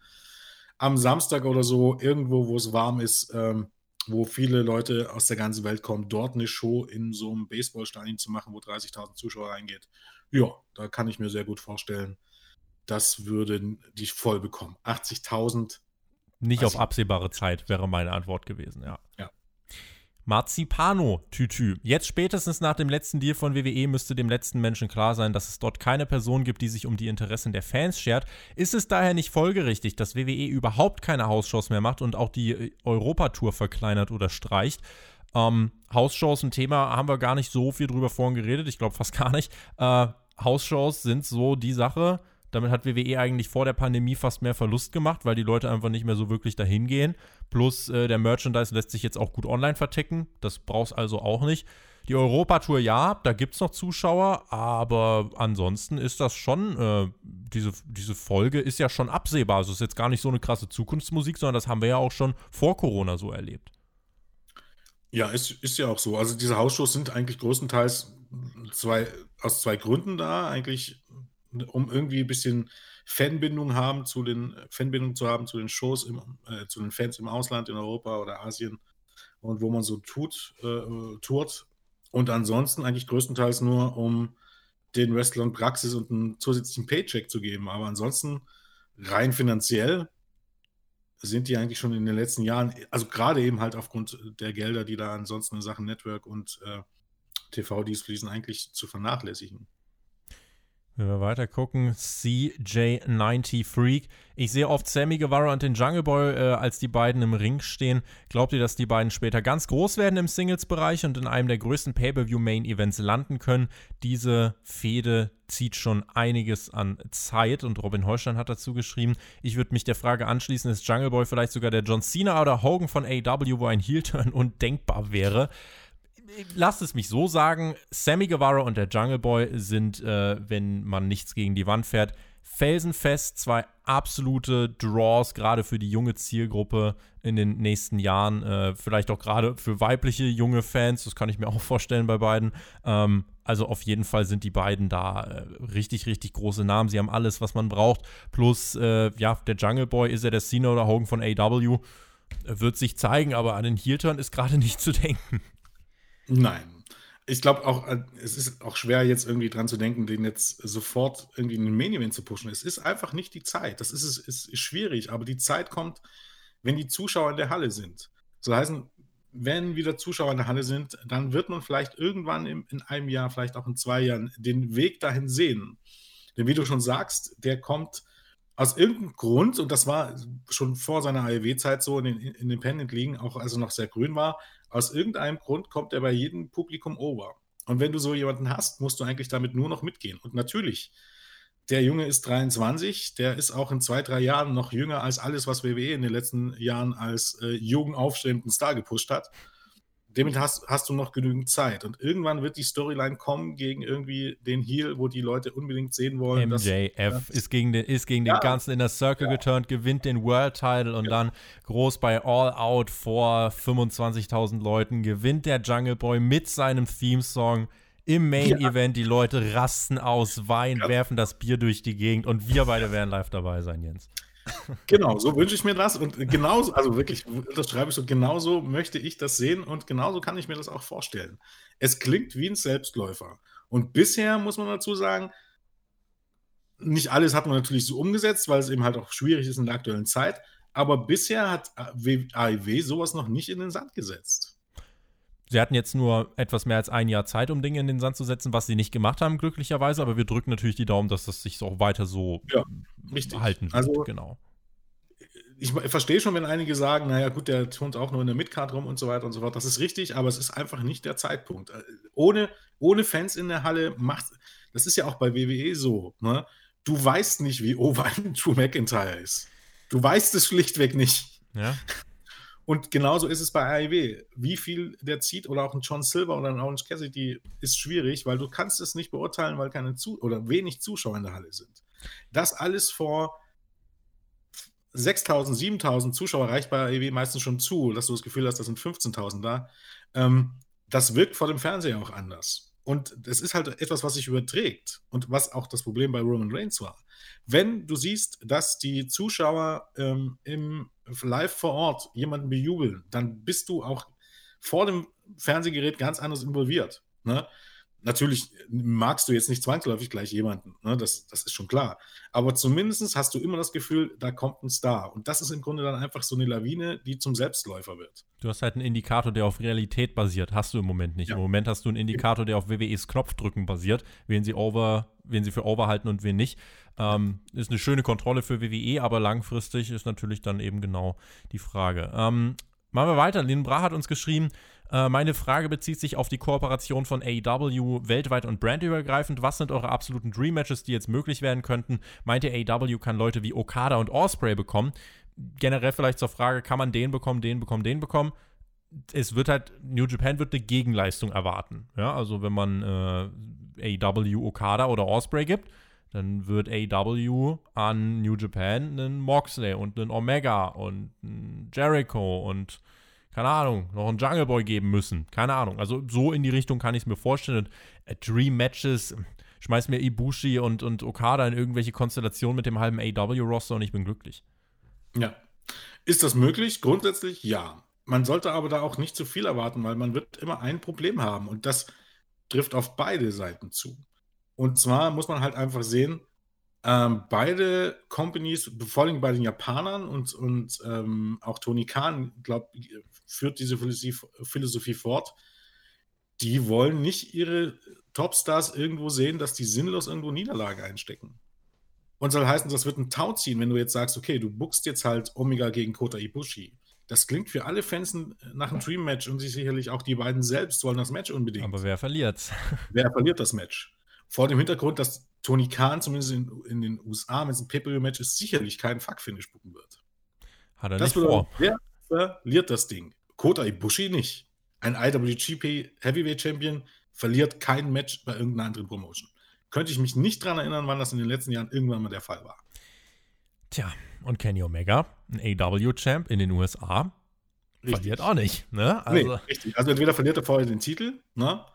am Samstag oder so, irgendwo, wo es warm ist, ähm, wo viele Leute aus der ganzen Welt kommen, dort eine Show in so einem Baseballstadion zu machen, wo 30.000 Zuschauer reingeht. Ja, da kann ich mir sehr gut vorstellen, das würden die voll bekommen. 80.000. Nicht auf absehbare Zeit wäre meine Antwort gewesen, ja. Ja. Marzipano-Tütü. Jetzt spätestens nach dem letzten Deal von WWE müsste dem letzten Menschen klar sein, dass es dort keine Person gibt, die sich um die Interessen der Fans schert. Ist es daher nicht folgerichtig, dass WWE überhaupt keine Hausshows mehr macht und auch die äh, Europatour verkleinert oder streicht? Ähm, Hausshows, ein Thema, haben wir gar nicht so viel drüber vorhin geredet. Ich glaube fast gar nicht. Äh, Hausshows sind so die Sache, damit hat WWE eigentlich vor der Pandemie fast mehr Verlust gemacht, weil die Leute einfach nicht mehr so wirklich dahin gehen. Plus äh, der Merchandise lässt sich jetzt auch gut online verticken. Das brauchst also auch nicht. Die Europatour, ja, da gibt es noch Zuschauer, aber ansonsten ist das schon, äh, diese, diese Folge ist ja schon absehbar. Also es ist jetzt gar nicht so eine krasse Zukunftsmusik, sondern das haben wir ja auch schon vor Corona so erlebt. Ja, ist, ist ja auch so. Also diese Hausshows sind eigentlich größtenteils zwei, aus zwei Gründen da. Eigentlich um irgendwie ein bisschen Fanbindung haben zu den Fanbindung zu haben zu den Shows im, äh, zu den Fans im Ausland in Europa oder Asien und wo man so tut äh, tourt und ansonsten eigentlich größtenteils nur um den Wrestlern Praxis und einen zusätzlichen Paycheck zu geben, aber ansonsten rein finanziell sind die eigentlich schon in den letzten Jahren, also gerade eben halt aufgrund der Gelder, die da ansonsten in Sachen Network und äh, TV-Dies fließen, eigentlich zu vernachlässigen. Wenn wir weiter gucken, CJ90 Freak. Ich sehe oft Sammy Guevara und den Jungle Boy, äh, als die beiden im Ring stehen. Glaubt ihr, dass die beiden später ganz groß werden im Singles-Bereich und in einem der größten Pay-Per-View-Main-Events landen können? Diese Fehde zieht schon einiges an Zeit und Robin Holstein hat dazu geschrieben. Ich würde mich der Frage anschließen, ist Jungle Boy vielleicht sogar der John Cena oder Hogan von AW, wo ein Heel-Turn undenkbar wäre? Lasst es mich so sagen: Sammy Guevara und der Jungle Boy sind, äh, wenn man nichts gegen die Wand fährt, felsenfest zwei absolute Draws, gerade für die junge Zielgruppe in den nächsten Jahren. Äh, vielleicht auch gerade für weibliche junge Fans, das kann ich mir auch vorstellen bei beiden. Ähm, also auf jeden Fall sind die beiden da äh, richtig, richtig große Namen. Sie haben alles, was man braucht. Plus, äh, ja, der Jungle Boy ist ja der Cena oder Hogan von AW. Wird sich zeigen, aber an den Heel-Turn ist gerade nicht zu denken. Nein. Ich glaube auch, äh, es ist auch schwer, jetzt irgendwie dran zu denken, den jetzt sofort irgendwie in den Main Event zu pushen. Es ist einfach nicht die Zeit. Das ist, ist, ist schwierig, aber die Zeit kommt, wenn die Zuschauer in der Halle sind. So heißen, wenn wieder Zuschauer in der Halle sind, dann wird man vielleicht irgendwann in, in einem Jahr, vielleicht auch in zwei Jahren, den Weg dahin sehen. Denn wie du schon sagst, der kommt aus irgendeinem Grund, und das war schon vor seiner AEW-Zeit so in den Independent-Ligen, auch als er noch sehr grün war, aus irgendeinem Grund kommt er bei jedem Publikum over. Und wenn du so jemanden hast, musst du eigentlich damit nur noch mitgehen. Und natürlich, der Junge ist 23, der ist auch in zwei, drei Jahren noch jünger als alles, was WWE in den letzten Jahren als äh, jungen, aufstrebenden Star gepusht hat damit hast, hast du noch genügend Zeit. Und irgendwann wird die Storyline kommen gegen irgendwie den Heal, wo die Leute unbedingt sehen wollen. MJF dass, ist gegen den, ist gegen ja, den ganzen Inner Circle ja. geturnt, gewinnt den World Title und ja. dann groß bei All Out vor 25.000 Leuten gewinnt der Jungle Boy mit seinem Theme-Song im Main Event. Die Leute rasten aus, weinen, werfen das Bier durch die Gegend und wir beide werden live dabei sein, Jens. Genau, so wünsche ich mir das und genauso, also wirklich, das schreibe ich so, genauso möchte ich das sehen und genauso kann ich mir das auch vorstellen. Es klingt wie ein Selbstläufer. Und bisher muss man dazu sagen, nicht alles hat man natürlich so umgesetzt, weil es eben halt auch schwierig ist in der aktuellen Zeit, aber bisher hat AIW sowas noch nicht in den Sand gesetzt. Sie hatten jetzt nur etwas mehr als ein Jahr Zeit, um Dinge in den Sand zu setzen, was sie nicht gemacht haben, glücklicherweise. Aber wir drücken natürlich die Daumen, dass das sich auch weiter so ja, halten wird. Also, genau. Ich verstehe schon, wenn einige sagen, naja, gut, der turnt auch nur in der Midcard rum und so weiter und so fort. Das ist richtig, aber es ist einfach nicht der Zeitpunkt. Äh, ohne, ohne Fans in der Halle macht, das ist ja auch bei WWE so. Ne? Du weißt nicht, wie over Drew McIntyre ist. Du weißt es schlichtweg nicht. Ja. Und genauso ist es bei AEW. Wie viel der zieht oder auch ein John Silver oder ein Orange Cassidy ist schwierig, weil du kannst es nicht beurteilen, weil keine Zu oder wenig Zuschauer in der Halle sind. Das alles vor 6.000, 7.000 Zuschauer reicht bei AEW meistens schon zu, dass du das Gefühl hast, das sind 15.000 da. Ähm, das wirkt vor dem Fernseher auch anders. Und das ist halt etwas, was sich überträgt und was auch das Problem bei Roman Reigns war. Wenn du siehst, dass die Zuschauer ähm, im live vor Ort jemanden bejubeln, dann bist du auch vor dem Fernsehgerät ganz anders involviert. Ne? Natürlich magst du jetzt nicht zwangsläufig gleich jemanden, ne? das, das ist schon klar. Aber zumindest hast du immer das Gefühl, da kommt ein Star. Und das ist im Grunde dann einfach so eine Lawine, die zum Selbstläufer wird. Du hast halt einen Indikator, der auf Realität basiert. Hast du im Moment nicht. Ja. Im Moment hast du einen Indikator, der auf WWEs Knopfdrücken basiert, wen sie over, wen sie für over halten und wen nicht. Ähm, ist eine schöne Kontrolle für WWE, aber langfristig ist natürlich dann eben genau die Frage. Ähm, machen wir weiter. Lin Bra hat uns geschrieben, äh, meine Frage bezieht sich auf die Kooperation von AEW weltweit und brandübergreifend. Was sind eure absoluten Dream Matches, die jetzt möglich werden könnten? Meint ihr, AEW kann Leute wie Okada und Osprey bekommen? Generell vielleicht zur Frage, kann man den bekommen, den bekommen, den bekommen? Es wird halt, New Japan wird eine Gegenleistung erwarten. Ja, also wenn man äh, AEW Okada oder Osprey gibt, dann wird AEW an New Japan einen Moxley und einen Omega und einen Jericho und keine Ahnung, noch einen Jungle Boy geben müssen. Keine Ahnung. Also so in die Richtung kann ich es mir vorstellen. Und äh, Dream Matches, schmeiß mir Ibushi und, und Okada in irgendwelche Konstellationen mit dem halben AW-Roster und ich bin glücklich. Ja. Ist das möglich? Grundsätzlich ja. Man sollte aber da auch nicht zu viel erwarten, weil man wird immer ein Problem haben und das trifft auf beide Seiten zu. Und zwar muss man halt einfach sehen, ähm, beide Companies, vor allem bei den Japanern und, und ähm, auch Tony Khan, glaube führt diese Philosophie, Philosophie fort. Die wollen nicht ihre Topstars irgendwo sehen, dass die sinnlos irgendwo Niederlage einstecken. Und soll heißen, das wird ein Tauziehen, wenn du jetzt sagst, okay, du buchst jetzt halt Omega gegen Kota Ibushi. Das klingt für alle Fans nach einem Dream-Match und sicherlich auch die beiden selbst wollen das Match unbedingt. Aber wer verliert? Wer verliert das Match? Vor dem Hintergrund, dass Tony Khan zumindest in, in den USA mit diesem Pay-Per-View-Match sicherlich keinen Fuck-Finish buchen wird. Hat er das nicht vor. Wer verliert das Ding? Kota Ibushi nicht. Ein IWGP Heavyweight Champion verliert kein Match bei irgendeiner anderen Promotion. Könnte ich mich nicht daran erinnern, wann das in den letzten Jahren irgendwann mal der Fall war. Tja, und Kenny Omega, ein AW-Champ in den USA, richtig. verliert auch nicht. Ne? Also, nee, richtig. Also entweder verliert er vorher den Titel, ne?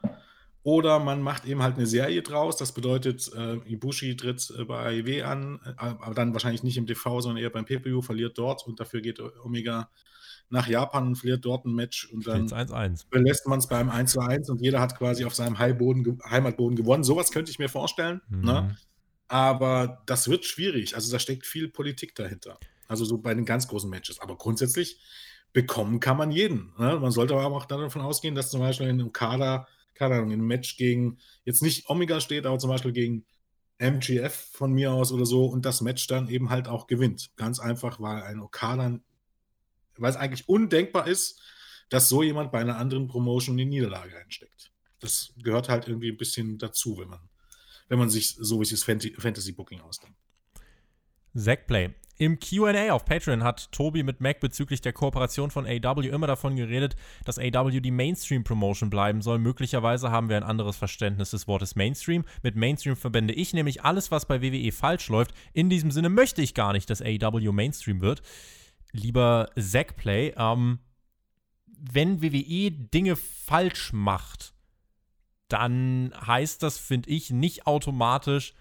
Oder man macht eben halt eine Serie draus. Das bedeutet, äh, Ibushi tritt äh, bei W an, äh, aber dann wahrscheinlich nicht im TV, sondern eher beim PPU, verliert dort und dafür geht Omega nach Japan und verliert dort ein Match und dann 1 -1. belässt man es beim 1 zu 1 und jeder hat quasi auf seinem Heilboden, Heimatboden gewonnen. Sowas könnte ich mir vorstellen. Mhm. Ne? Aber das wird schwierig. Also da steckt viel Politik dahinter. Also so bei den ganz großen Matches. Aber grundsätzlich bekommen kann man jeden. Ne? Man sollte aber auch davon ausgehen, dass zum Beispiel in einem Kader keine Ahnung, in einem Match gegen, jetzt nicht Omega steht, aber zum Beispiel gegen MGF von mir aus oder so und das Match dann eben halt auch gewinnt. Ganz einfach, weil ein Okada, weil es eigentlich undenkbar ist, dass so jemand bei einer anderen Promotion in die Niederlage einsteckt. Das gehört halt irgendwie ein bisschen dazu, wenn man, wenn man sich so wie es Fantasy Booking ausdenkt. Zackplay. Im QA auf Patreon hat Tobi mit Mac bezüglich der Kooperation von AW immer davon geredet, dass AW die Mainstream-Promotion bleiben soll. Möglicherweise haben wir ein anderes Verständnis des Wortes Mainstream. Mit Mainstream verbinde ich nämlich alles, was bei WWE falsch läuft. In diesem Sinne möchte ich gar nicht, dass AW Mainstream wird. Lieber Zackplay, ähm, wenn WWE Dinge falsch macht, dann heißt das, finde ich, nicht automatisch,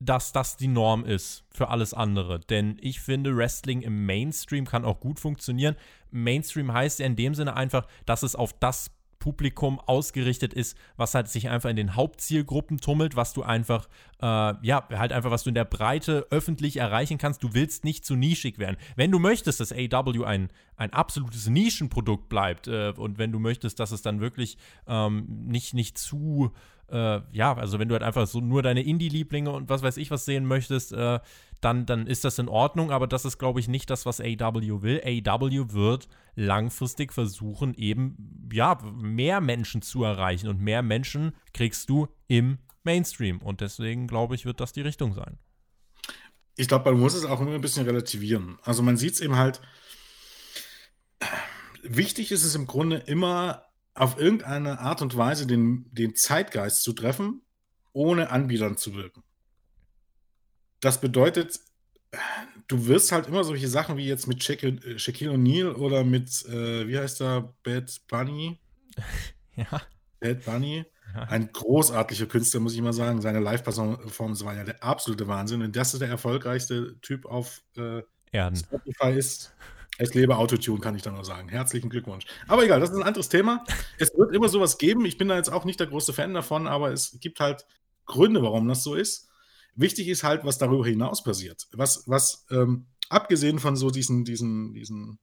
dass das die Norm ist für alles andere. Denn ich finde, Wrestling im Mainstream kann auch gut funktionieren. Mainstream heißt ja in dem Sinne einfach, dass es auf das Publikum ausgerichtet ist, was halt sich einfach in den Hauptzielgruppen tummelt, was du einfach, äh, ja, halt einfach, was du in der Breite öffentlich erreichen kannst. Du willst nicht zu nischig werden. Wenn du möchtest, dass AW ein, ein absolutes Nischenprodukt bleibt äh, und wenn du möchtest, dass es dann wirklich ähm, nicht, nicht zu äh, ja, also wenn du halt einfach so nur deine Indie-Lieblinge und was weiß ich was sehen möchtest, äh, dann, dann ist das in Ordnung, aber das ist, glaube ich, nicht das, was AW will. AW wird langfristig versuchen, eben, ja, mehr Menschen zu erreichen und mehr Menschen kriegst du im Mainstream und deswegen, glaube ich, wird das die Richtung sein. Ich glaube, man muss es auch immer ein bisschen relativieren. Also man sieht es eben halt, wichtig ist es im Grunde immer, auf irgendeine Art und Weise den, den Zeitgeist zu treffen, ohne Anbietern zu wirken. Das bedeutet, du wirst halt immer solche Sachen wie jetzt mit Shaquille, äh, Shaquille O'Neal oder mit, äh, wie heißt er, Bad Bunny? Ja. Bad Bunny. Ja. Ein großartiger Künstler, muss ich mal sagen. Seine Live-Performance war ja der absolute Wahnsinn. Und das ist der erfolgreichste Typ auf äh, Erden. Spotify ist. Es lebe Autotune, kann ich da nur sagen. Herzlichen Glückwunsch. Aber egal, das ist ein anderes Thema. Es wird immer sowas geben. Ich bin da jetzt auch nicht der große Fan davon, aber es gibt halt Gründe, warum das so ist. Wichtig ist halt, was darüber hinaus passiert. Was, was ähm, abgesehen von so diesen, diesen, diesen,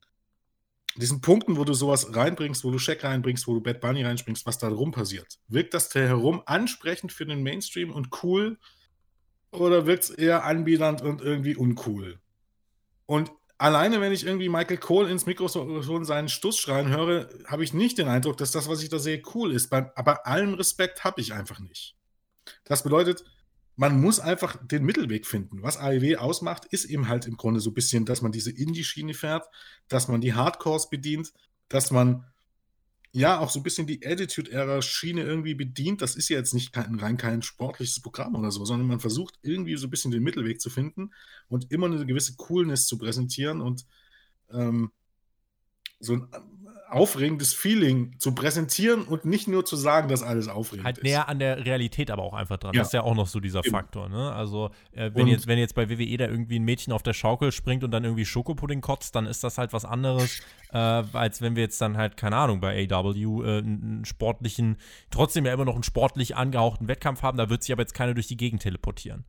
diesen Punkten, wo du sowas reinbringst, wo du Check reinbringst, wo du Bad Bunny reinspringst, was da rum passiert. Wirkt das da herum ansprechend für den Mainstream und cool oder wirkt es eher anbiedernd und irgendwie uncool? Und alleine, wenn ich irgendwie Michael Cole ins Mikrofon seinen Stuss schreien höre, habe ich nicht den Eindruck, dass das, was ich da sehe, cool ist. Aber allem Respekt habe ich einfach nicht. Das bedeutet, man muss einfach den Mittelweg finden. Was AEW ausmacht, ist eben halt im Grunde so ein bisschen, dass man diese Indie-Schiene fährt, dass man die Hardcores bedient, dass man ja auch so ein bisschen die Attitude-Ära-Schiene irgendwie bedient. Das ist ja jetzt nicht kein, rein kein sportliches Programm oder so, sondern man versucht irgendwie so ein bisschen den Mittelweg zu finden und immer eine gewisse Coolness zu präsentieren und ähm, so ein aufregendes Feeling zu präsentieren und nicht nur zu sagen, dass alles aufregend halt ist. näher an der Realität aber auch einfach dran. Ja. Das ist ja auch noch so dieser Eben. Faktor. Ne? Also äh, wenn Und- jetzt wenn jetzt bei WWE da irgendwie ein Mädchen auf der Schaukel springt und dann irgendwie Schokopudding kotzt, dann ist das halt was anderes, äh, als wenn wir jetzt dann halt keine Ahnung bei AW äh, einen sportlichen, trotzdem ja immer noch einen sportlich angehauchten Wettkampf haben. Da wird sich aber jetzt keiner durch die Gegend teleportieren.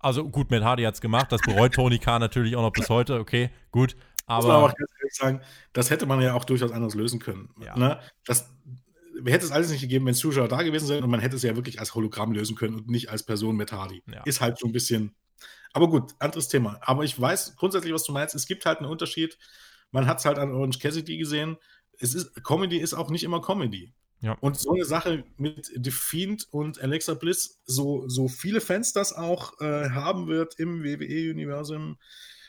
Also gut, Matt Hardy hat's gemacht. Das bereut Tony Khan natürlich auch noch bis heute. Okay, gut. Muss man aber Aber auch ganz ehrlich sagen, das hätte man ja auch durchaus anders lösen können. Ja. Ne? Das hätte es alles nicht gegeben, wenn Zuschauer da gewesen sind und man hätte es ja wirklich als Hologramm lösen können und nicht als Person mit Hardy. Ja. Ist halt so ein bisschen. Aber gut, anderes Thema. Aber ich weiß grundsätzlich, was du meinst. Es gibt halt einen Unterschied. Man hat es halt an Orange Cassidy gesehen. Es ist, Comedy ist auch nicht immer Comedy. Ja. Und so eine Sache mit Defiant und Alexa Bliss, so, so viele Fans das auch äh, haben wird im WWE-Universum,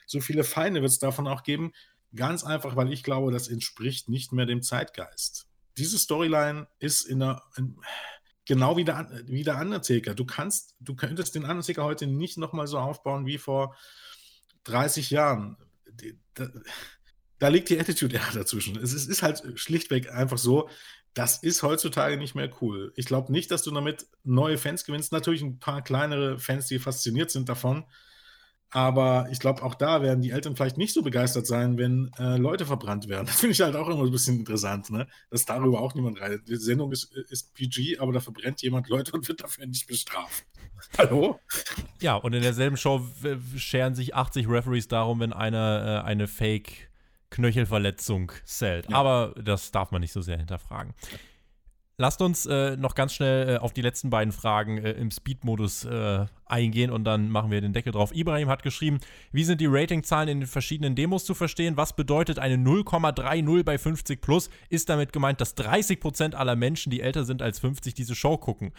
so viele Feinde wird es davon auch geben. Ganz einfach, weil ich glaube, das entspricht nicht mehr dem Zeitgeist. Diese Storyline ist in der, in, genau wie der, wie der Undertaker. Du kannst, du könntest den Undertaker heute nicht nochmal so aufbauen wie vor 30 Jahren. Da, da liegt die Attitude ja dazwischen. Es ist, ist halt schlichtweg einfach so, das ist heutzutage nicht mehr cool. Ich glaube nicht, dass du damit neue Fans gewinnst. Natürlich ein paar kleinere Fans, die fasziniert sind davon. Aber ich glaube, auch da werden die Eltern vielleicht nicht so begeistert sein, wenn äh, Leute verbrannt werden. Das finde ich halt auch immer ein bisschen interessant, ne? dass darüber auch niemand reitet. Die Sendung ist, ist PG, aber da verbrennt jemand Leute und wird dafür nicht bestraft. Hallo? Ja, und in derselben Show w- scheren sich 80 Referees darum, wenn einer äh, eine Fake-Knöchelverletzung zählt. Ja. Aber das darf man nicht so sehr hinterfragen. Lasst uns äh, noch ganz schnell äh, auf die letzten beiden Fragen äh, im Speed-Modus äh, eingehen und dann machen wir den Deckel drauf. Ibrahim hat geschrieben, wie sind die Ratingzahlen in den verschiedenen Demos zu verstehen? Was bedeutet eine 0,30 bei 50 plus? Ist damit gemeint, dass 30% aller Menschen, die älter sind als 50, diese Show gucken?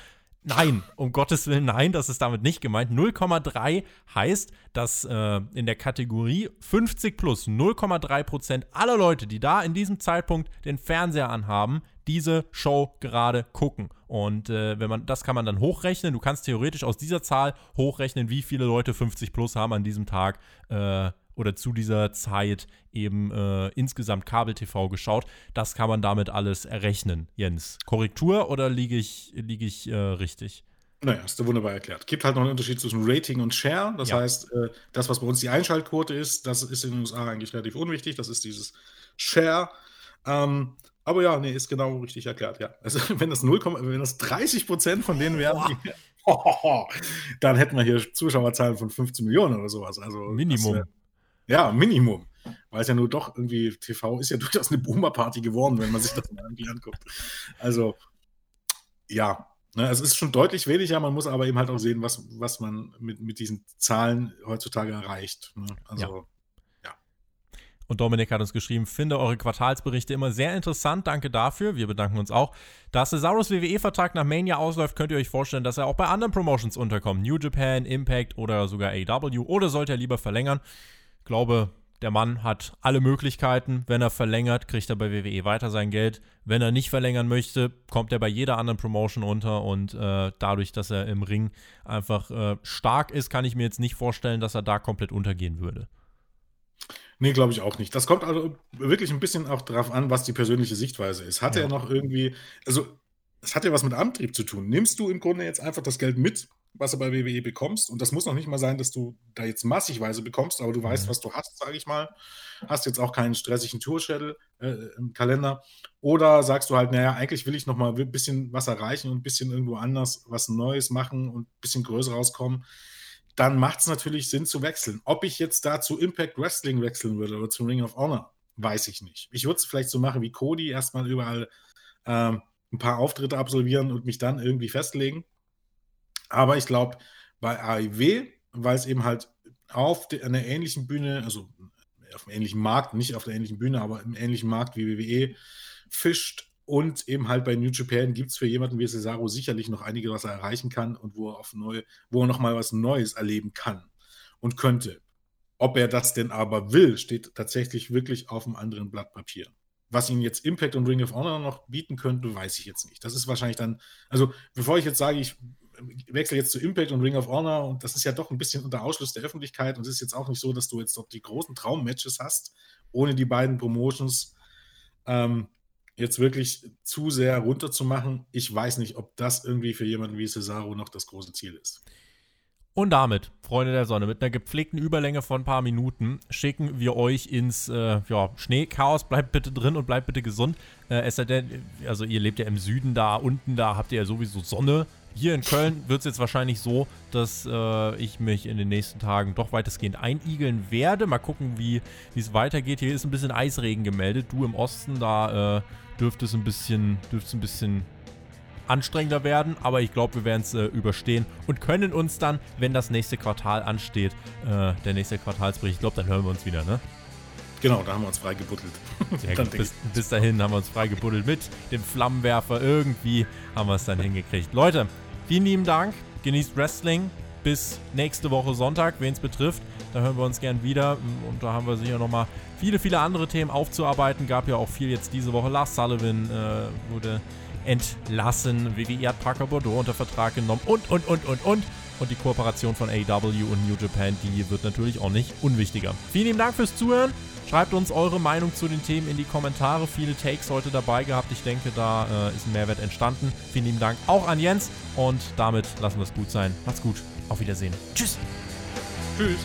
Nein, um Gottes Willen, nein, das ist damit nicht gemeint. 0,3 heißt, dass äh, in der Kategorie 50 plus 0,3 Prozent aller Leute, die da in diesem Zeitpunkt den Fernseher anhaben, diese Show gerade gucken. Und äh, wenn man, das kann man dann hochrechnen. Du kannst theoretisch aus dieser Zahl hochrechnen, wie viele Leute 50 plus haben an diesem Tag äh, oder zu dieser Zeit eben äh, insgesamt Kabel-TV geschaut. Das kann man damit alles errechnen. Jens, Korrektur oder liege ich, liege ich äh, richtig? Naja, hast du wunderbar erklärt. Gibt halt noch einen Unterschied zwischen Rating und Share. Das Ja. heißt, äh, das, was bei uns die Einschaltquote ist, das ist in den USA eigentlich relativ unwichtig. Das ist dieses Share. Ähm, aber ja, nee, ist genau richtig erklärt, ja. Also wenn das 0, wenn das 30 Prozent von denen wären, die, dann hätten wir hier Zuschauerzahlen von 15 Millionen oder sowas. Also Minimum. Äh, ja, Minimum. Weil es ja nur doch irgendwie, TV ist ja durchaus eine Boomer-Party geworden, wenn man sich das mal irgendwie anguckt. Also, ja, Ne, es ist schon deutlich weniger, man muss aber eben halt auch sehen, was, was man mit, mit diesen Zahlen heutzutage erreicht. Ne? Also, Und Dominik hat uns geschrieben, finde eure Quartalsberichte immer sehr interessant. Danke dafür. Wir bedanken uns auch. Da Cesaros WWE-Vertrag nach Mania ausläuft, könnt ihr euch vorstellen, dass er auch bei anderen Promotions unterkommt. New Japan, Impact oder sogar AW. Oder sollte er lieber verlängern? Ich glaube, der Mann hat alle Möglichkeiten. Wenn er verlängert, kriegt er bei WWE weiter sein Geld. Wenn er nicht verlängern möchte, kommt er bei jeder anderen Promotion unter. Und äh, dadurch, dass er im Ring einfach äh, stark ist, kann ich mir jetzt nicht vorstellen, dass er da komplett untergehen würde. Nee, glaube ich auch nicht. Das kommt also wirklich ein bisschen auch darauf an, was die persönliche Sichtweise ist. Hat Ja. er noch irgendwie, also es hat ja was mit Antrieb zu tun. Nimmst du im Grunde jetzt einfach das Geld mit was du bei WWE bekommst. Und das muss noch nicht mal sein, dass du da jetzt massigweise bekommst, aber du weißt, Mhm. was du hast, sage ich mal. Hast jetzt auch keinen stressigen Tourschedule äh, im Kalender. Oder sagst du halt, naja, eigentlich will ich noch mal ein bisschen was erreichen und ein bisschen irgendwo anders was Neues machen und ein bisschen größer rauskommen. Dann macht es natürlich Sinn zu wechseln. Ob ich jetzt da zu Impact Wrestling wechseln würde oder zu Ring of Honor, weiß ich nicht. Ich würde es vielleicht so machen wie Cody, erstmal überall ähm, ein paar Auftritte absolvieren und mich dann irgendwie festlegen. Aber ich glaube, bei AIW, weil es eben halt auf de, einer ähnlichen Bühne, also auf einem ähnlichen Markt, nicht auf der ähnlichen Bühne, aber im ähnlichen Markt wie WWE, fischt und eben halt bei New Japan gibt es für jemanden wie Cesaro sicherlich noch einige, was er erreichen kann und wo er auf neue, wo er nochmal was Neues erleben kann und könnte. Ob er das denn aber will, steht tatsächlich wirklich auf einem anderen Blatt Papier. Was ihn jetzt Impact und Ring of Honor noch bieten könnte, weiß ich jetzt nicht. Das ist wahrscheinlich dann, also bevor ich jetzt sage, ich wechsle jetzt zu Impact und Ring of Honor und das ist ja doch ein bisschen unter Ausschluss der Öffentlichkeit und es ist jetzt auch nicht so, dass du jetzt doch die großen Traummatches hast, ohne die beiden Promotions ähm, jetzt wirklich zu sehr runterzumachen. Ich weiß nicht, ob das irgendwie für jemanden wie Cesaro noch das große Ziel ist. Und damit, Freunde der Sonne, mit einer gepflegten Überlänge von ein paar Minuten schicken wir euch ins äh, ja, Schneechaos. Bleibt bitte drin und bleibt bitte gesund. Äh, es sei denn, also ihr lebt ja im Süden da, unten da habt ihr ja sowieso Sonne. Hier in Köln wird es jetzt wahrscheinlich so, dass äh, ich mich in den nächsten Tagen doch weitestgehend einigeln werde. Mal gucken, wie es weitergeht. Hier ist ein bisschen Eisregen gemeldet. Du im Osten, da äh, dürfte es ein bisschen, dürfte ein bisschen anstrengender werden, aber ich glaube, wir werden es äh, überstehen und können uns dann, wenn das nächste Quartal ansteht, äh, der nächste Quartalsbericht, ich glaube, dann hören wir uns wieder, ne? Genau, da haben wir uns freigebuddelt. Gut. Bis, bis, dahin haben wir uns freigebuddelt mit dem Flammenwerfer. Irgendwie haben wir es dann hingekriegt. Leute, vielen lieben Dank. Genießt Wrestling. Bis nächste Woche Sonntag, wen es betrifft. Da hören wir uns gern wieder. Und da haben wir sicher nochmal viele, viele andere Themen aufzuarbeiten. Gab ja auch viel jetzt diese Woche. Lars Sullivan äh, wurde entlassen. WWE hat Parker Bordeaux unter Vertrag genommen und, und, und, und, und. Und die Kooperation von AEW und New Japan, die wird natürlich auch nicht unwichtiger. Vielen lieben Dank fürs Zuhören. Schreibt uns eure Meinung zu den Themen in die Kommentare. Viele Takes heute dabei gehabt. Ich denke, da äh, ist ein Mehrwert entstanden. Vielen lieben Dank auch an Jens. Und damit lassen wir es gut sein. Macht's gut. Auf Wiedersehen. Tschüss. Tschüss.